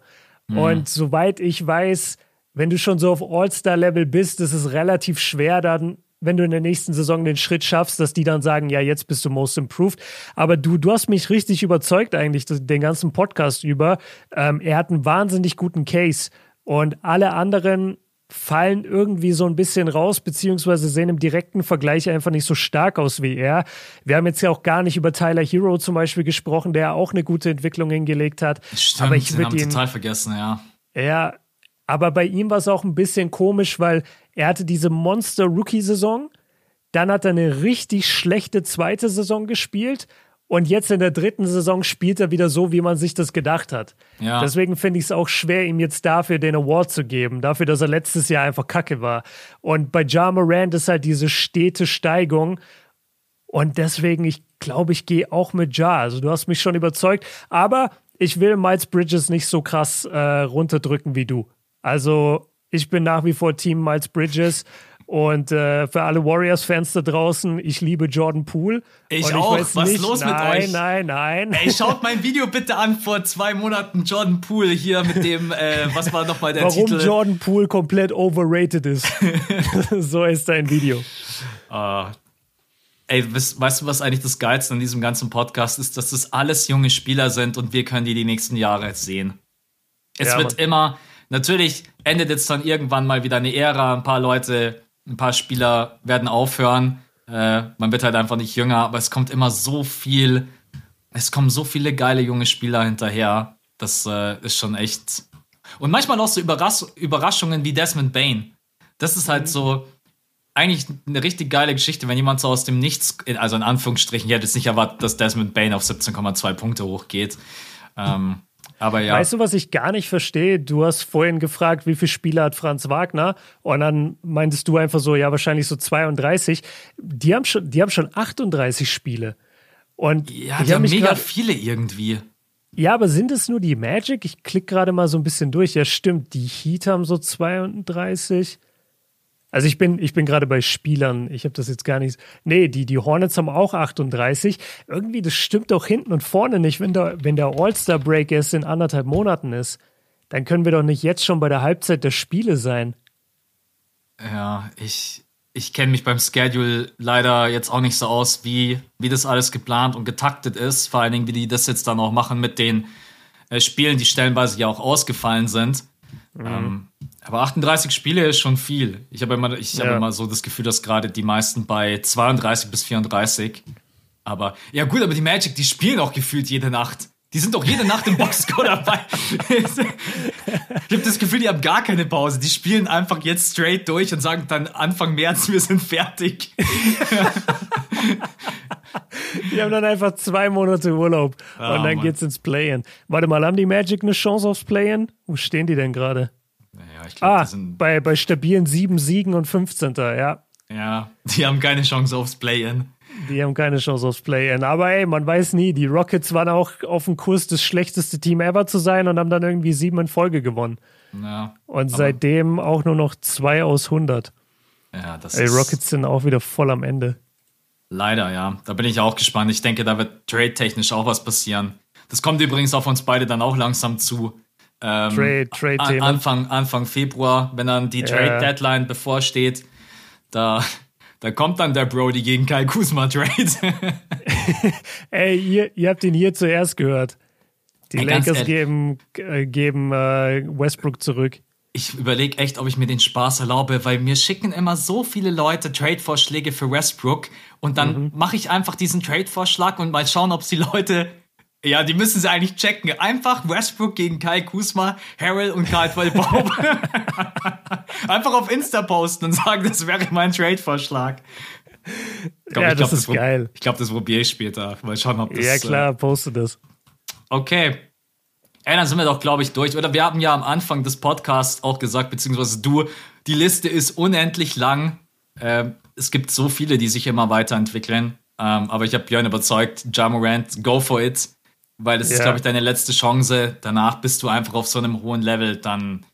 Hm. Und soweit ich weiß, wenn du schon so auf All-Star-Level bist, ist es relativ schwer, dann wenn du in der nächsten Saison den Schritt schaffst, dass die dann sagen, ja, jetzt bist du most improved. Aber du, du hast mich richtig überzeugt eigentlich den ganzen Podcast über. Ähm, er hat einen wahnsinnig guten Case und alle anderen fallen irgendwie so ein bisschen raus, beziehungsweise sehen im direkten Vergleich einfach nicht so stark aus wie er. Wir haben jetzt ja auch gar nicht über Tyler Hero zum Beispiel gesprochen, der auch eine gute Entwicklung hingelegt hat. Stimmt, aber ich würde ihn total vergessen, ja. Ja, aber bei ihm war es auch ein bisschen komisch, weil er hatte diese Monster-Rookie-Saison, dann hat er eine richtig schlechte zweite Saison gespielt und jetzt in der dritten Saison spielt er wieder so, wie man sich das gedacht hat. Ja. Deswegen finde ich es auch schwer, ihm jetzt dafür den Award zu geben, dafür, dass er letztes Jahr einfach kacke war. Und bei Ja Morant ist halt diese stete Steigung. Und deswegen, ich glaube, ich gehe auch mit Ja. Also du hast mich schon überzeugt. Aber ich will Miles Bridges nicht so krass äh, runterdrücken wie du. Also ich bin nach wie vor Team Miles Bridges. Und äh, für alle Warriors-Fans da draußen, ich liebe Jordan Poole. Ich, ich auch. Was ist los nein, mit euch? Nein, nein, nein. Ey, schaut mein Video bitte an vor zwei Monaten. Jordan Poole hier mit dem, äh, was war nochmal der Warum Titel? Warum Jordan Poole komplett overrated ist. so ist dein Video. Uh, ey, weißt du, was eigentlich das Geilste an diesem ganzen Podcast ist? Dass das alles junge Spieler sind und wir können die die nächsten Jahre sehen. Es ja, wird Mann. immer Natürlich endet jetzt dann irgendwann mal wieder eine Ära. Ein paar Leute, ein paar Spieler werden aufhören. Äh, man wird halt einfach nicht jünger, aber es kommt immer so viel. Es kommen so viele geile junge Spieler hinterher. Das äh, ist schon echt. Und manchmal auch so Überras Überraschungen wie Desmond Bain. Das ist halt so eigentlich eine richtig geile Geschichte, wenn jemand so aus dem Nichts, also in Anführungsstrichen, ich hätte jetzt nicht erwartet, dass Desmond Bain auf 17,2 Punkte hochgeht. Ähm, aber ja. Weißt du, was ich gar nicht verstehe? Du hast vorhin gefragt, wie viele Spiele hat Franz Wagner? Und dann meintest du einfach so, ja, wahrscheinlich so 32. Die haben schon, die haben schon 38 Spiele. Und ja, die haben mega grad, viele irgendwie. Ja, aber sind es nur die Magic? Ich klicke gerade mal so ein bisschen durch. Ja, stimmt. Die Heat haben so 32. Also ich bin, ich bin gerade bei Spielern. Ich habe das jetzt gar nicht. Nee, die, die Hornets haben auch 38. Irgendwie, das stimmt doch hinten und vorne nicht, wenn der, wenn der All-Star-Break erst in anderthalb Monaten ist. Dann können wir doch nicht jetzt schon bei der Halbzeit der Spiele sein. Ja, ich, ich kenne mich beim Schedule leider jetzt auch nicht so aus, wie, wie das alles geplant und getaktet ist. Vor allen Dingen, wie die das jetzt dann auch machen mit den äh, Spielen, die stellenweise ja auch ausgefallen sind. Mhm. Ähm, aber 38 Spiele ist schon viel. Ich habe immer, ich ja. habe immer so das Gefühl, dass gerade die meisten bei 32 bis 34. Aber ja gut, aber die Magic, die spielen auch gefühlt jede Nacht. Die sind doch jede Nacht im Boxscore dabei. ich habe das Gefühl, die haben gar keine Pause. Die spielen einfach jetzt straight durch und sagen dann Anfang März, wir sind fertig. die haben dann einfach zwei Monate Urlaub oh, und dann Mann. geht's ins Play-In. Warte mal, haben die Magic eine Chance aufs Play-In? Wo stehen die denn gerade? Ich glaub, ah, bei, bei stabilen sieben Siegen und 15. Ja. Ja, die haben keine Chance aufs Play-In. Die haben keine Chance aufs Play-In. Aber ey, man weiß nie. Die Rockets waren auch auf dem Kurs, das schlechteste Team ever zu sein und haben dann irgendwie sieben in Folge gewonnen. Ja, und seitdem auch nur noch zwei aus 100. Ja, das ey, Rockets sind auch wieder voll am Ende. Leider, ja. Da bin ich auch gespannt. Ich denke, da wird trade-technisch auch was passieren. Das kommt übrigens auf uns beide dann auch langsam zu. Ähm, Trade, Trade an, Anfang, Anfang Februar, wenn dann die Trade Deadline bevorsteht, da, da kommt dann der Brody gegen Kai Kuzma Trade. Ey, ihr, ihr habt ihn hier zuerst gehört. Die Ey, Lakers geben, äh, geben äh, Westbrook zurück. Ich überlege echt, ob ich mir den Spaß erlaube, weil mir schicken immer so viele Leute Trade-Vorschläge für Westbrook und dann mhm. mache ich einfach diesen Trade-Vorschlag und mal schauen, ob die Leute ja, die müssen sie eigentlich checken. Einfach Westbrook gegen Kai Kusma, Harrell und Caldwell Bob. Einfach auf Insta posten und sagen, das wäre mein Trade-Vorschlag. Ja, das glaub, ist das geil. Ich glaube, das probiere ich später. Mal schauen, ob das. Ja, klar, äh, poste das. Okay. Ey, dann sind wir doch, glaube ich, durch. Oder wir haben ja am Anfang des Podcasts auch gesagt, beziehungsweise du, die Liste ist unendlich lang. Ähm, es gibt so viele, die sich immer weiterentwickeln. Ähm, aber ich habe Björn überzeugt, Jamorant, go for it weil das ja. ist, glaube ich, deine letzte Chance. Danach bist du einfach auf so einem hohen Level, dann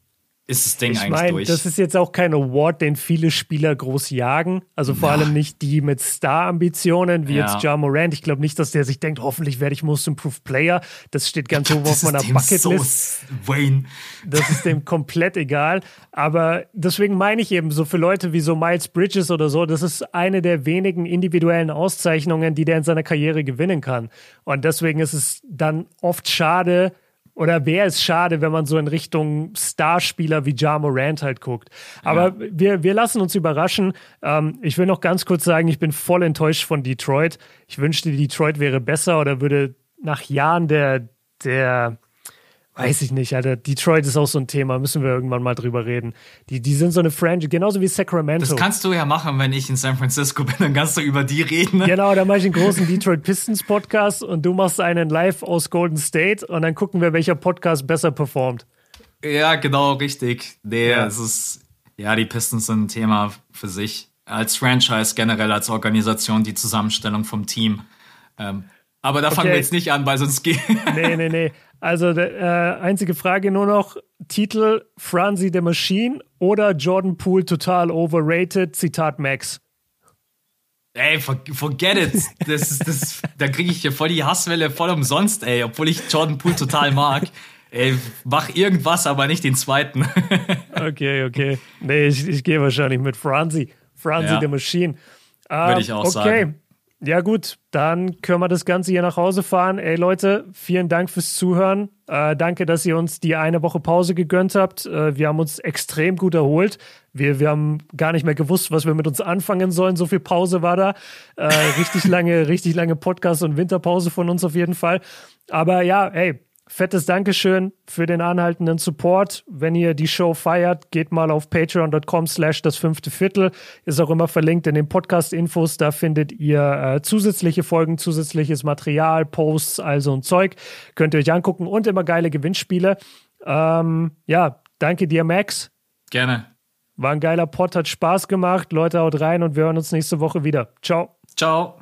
ist das Ding ich eigentlich mein, durch. Das ist jetzt auch kein Award, den viele Spieler groß jagen. Also vor ja. allem nicht die mit Star-Ambitionen, wie ja. jetzt Ja Morant. Ich glaube nicht, dass der sich denkt, hoffentlich werde ich Most Improved Player. Das steht ganz hoch auf meiner Bucketlist. So Wayne. Das ist dem komplett egal. Aber deswegen meine ich eben, so für Leute wie so Miles Bridges oder so, das ist eine der wenigen individuellen Auszeichnungen, die der in seiner Karriere gewinnen kann. Und deswegen ist es dann oft schade, oder wäre es schade, wenn man so in Richtung Starspieler wie Ja Morant halt guckt. Aber ja. wir, wir lassen uns überraschen. Ähm, ich will noch ganz kurz sagen, ich bin voll enttäuscht von Detroit. Ich wünschte, Detroit wäre besser oder würde nach Jahren der, der Weiß ich nicht, Alter. Detroit ist auch so ein Thema, müssen wir irgendwann mal drüber reden. Die, die sind so eine Franchise, genauso wie Sacramento. Das kannst du ja machen, wenn ich in San Francisco bin, dann kannst du über die reden. Genau, dann mache ich einen großen Detroit Pistons Podcast und du machst einen live aus Golden State und dann gucken wir, welcher Podcast besser performt. Ja, genau, richtig. Nee, ja. es ist, ja, die Pistons sind ein Thema für sich. Als Franchise generell, als Organisation, die Zusammenstellung vom Team. Ähm, aber da okay. fangen wir jetzt nicht an, weil sonst geht. Nee, nee, nee. Also, äh, einzige Frage nur noch: Titel Franzi the Machine oder Jordan Poole total overrated? Zitat Max. Ey, forget it. Das ist, das, da kriege ich hier voll die Hasswelle voll umsonst, ey, obwohl ich Jordan Poole total mag. Ey, mach irgendwas, aber nicht den zweiten. okay, okay. Nee, ich, ich gehe wahrscheinlich mit Franzi. Franzi ja. the Machine. Würde ich auch okay. sagen. Ja, gut, dann können wir das Ganze hier nach Hause fahren. Ey, Leute, vielen Dank fürs Zuhören. Äh, danke, dass ihr uns die eine Woche Pause gegönnt habt. Äh, wir haben uns extrem gut erholt. Wir, wir haben gar nicht mehr gewusst, was wir mit uns anfangen sollen. So viel Pause war da. Äh, richtig lange, richtig lange Podcast und Winterpause von uns auf jeden Fall. Aber ja, ey, Fettes Dankeschön für den anhaltenden Support. Wenn ihr die Show feiert, geht mal auf patreon.com slash das fünfte Viertel. Ist auch immer verlinkt in den Podcast-Infos. Da findet ihr äh, zusätzliche Folgen, zusätzliches Material, Posts, also ein Zeug. Könnt ihr euch angucken und immer geile Gewinnspiele. Ähm, ja, danke dir, Max. Gerne. War ein geiler Pod, hat Spaß gemacht. Leute, haut rein und wir hören uns nächste Woche wieder. Ciao. Ciao.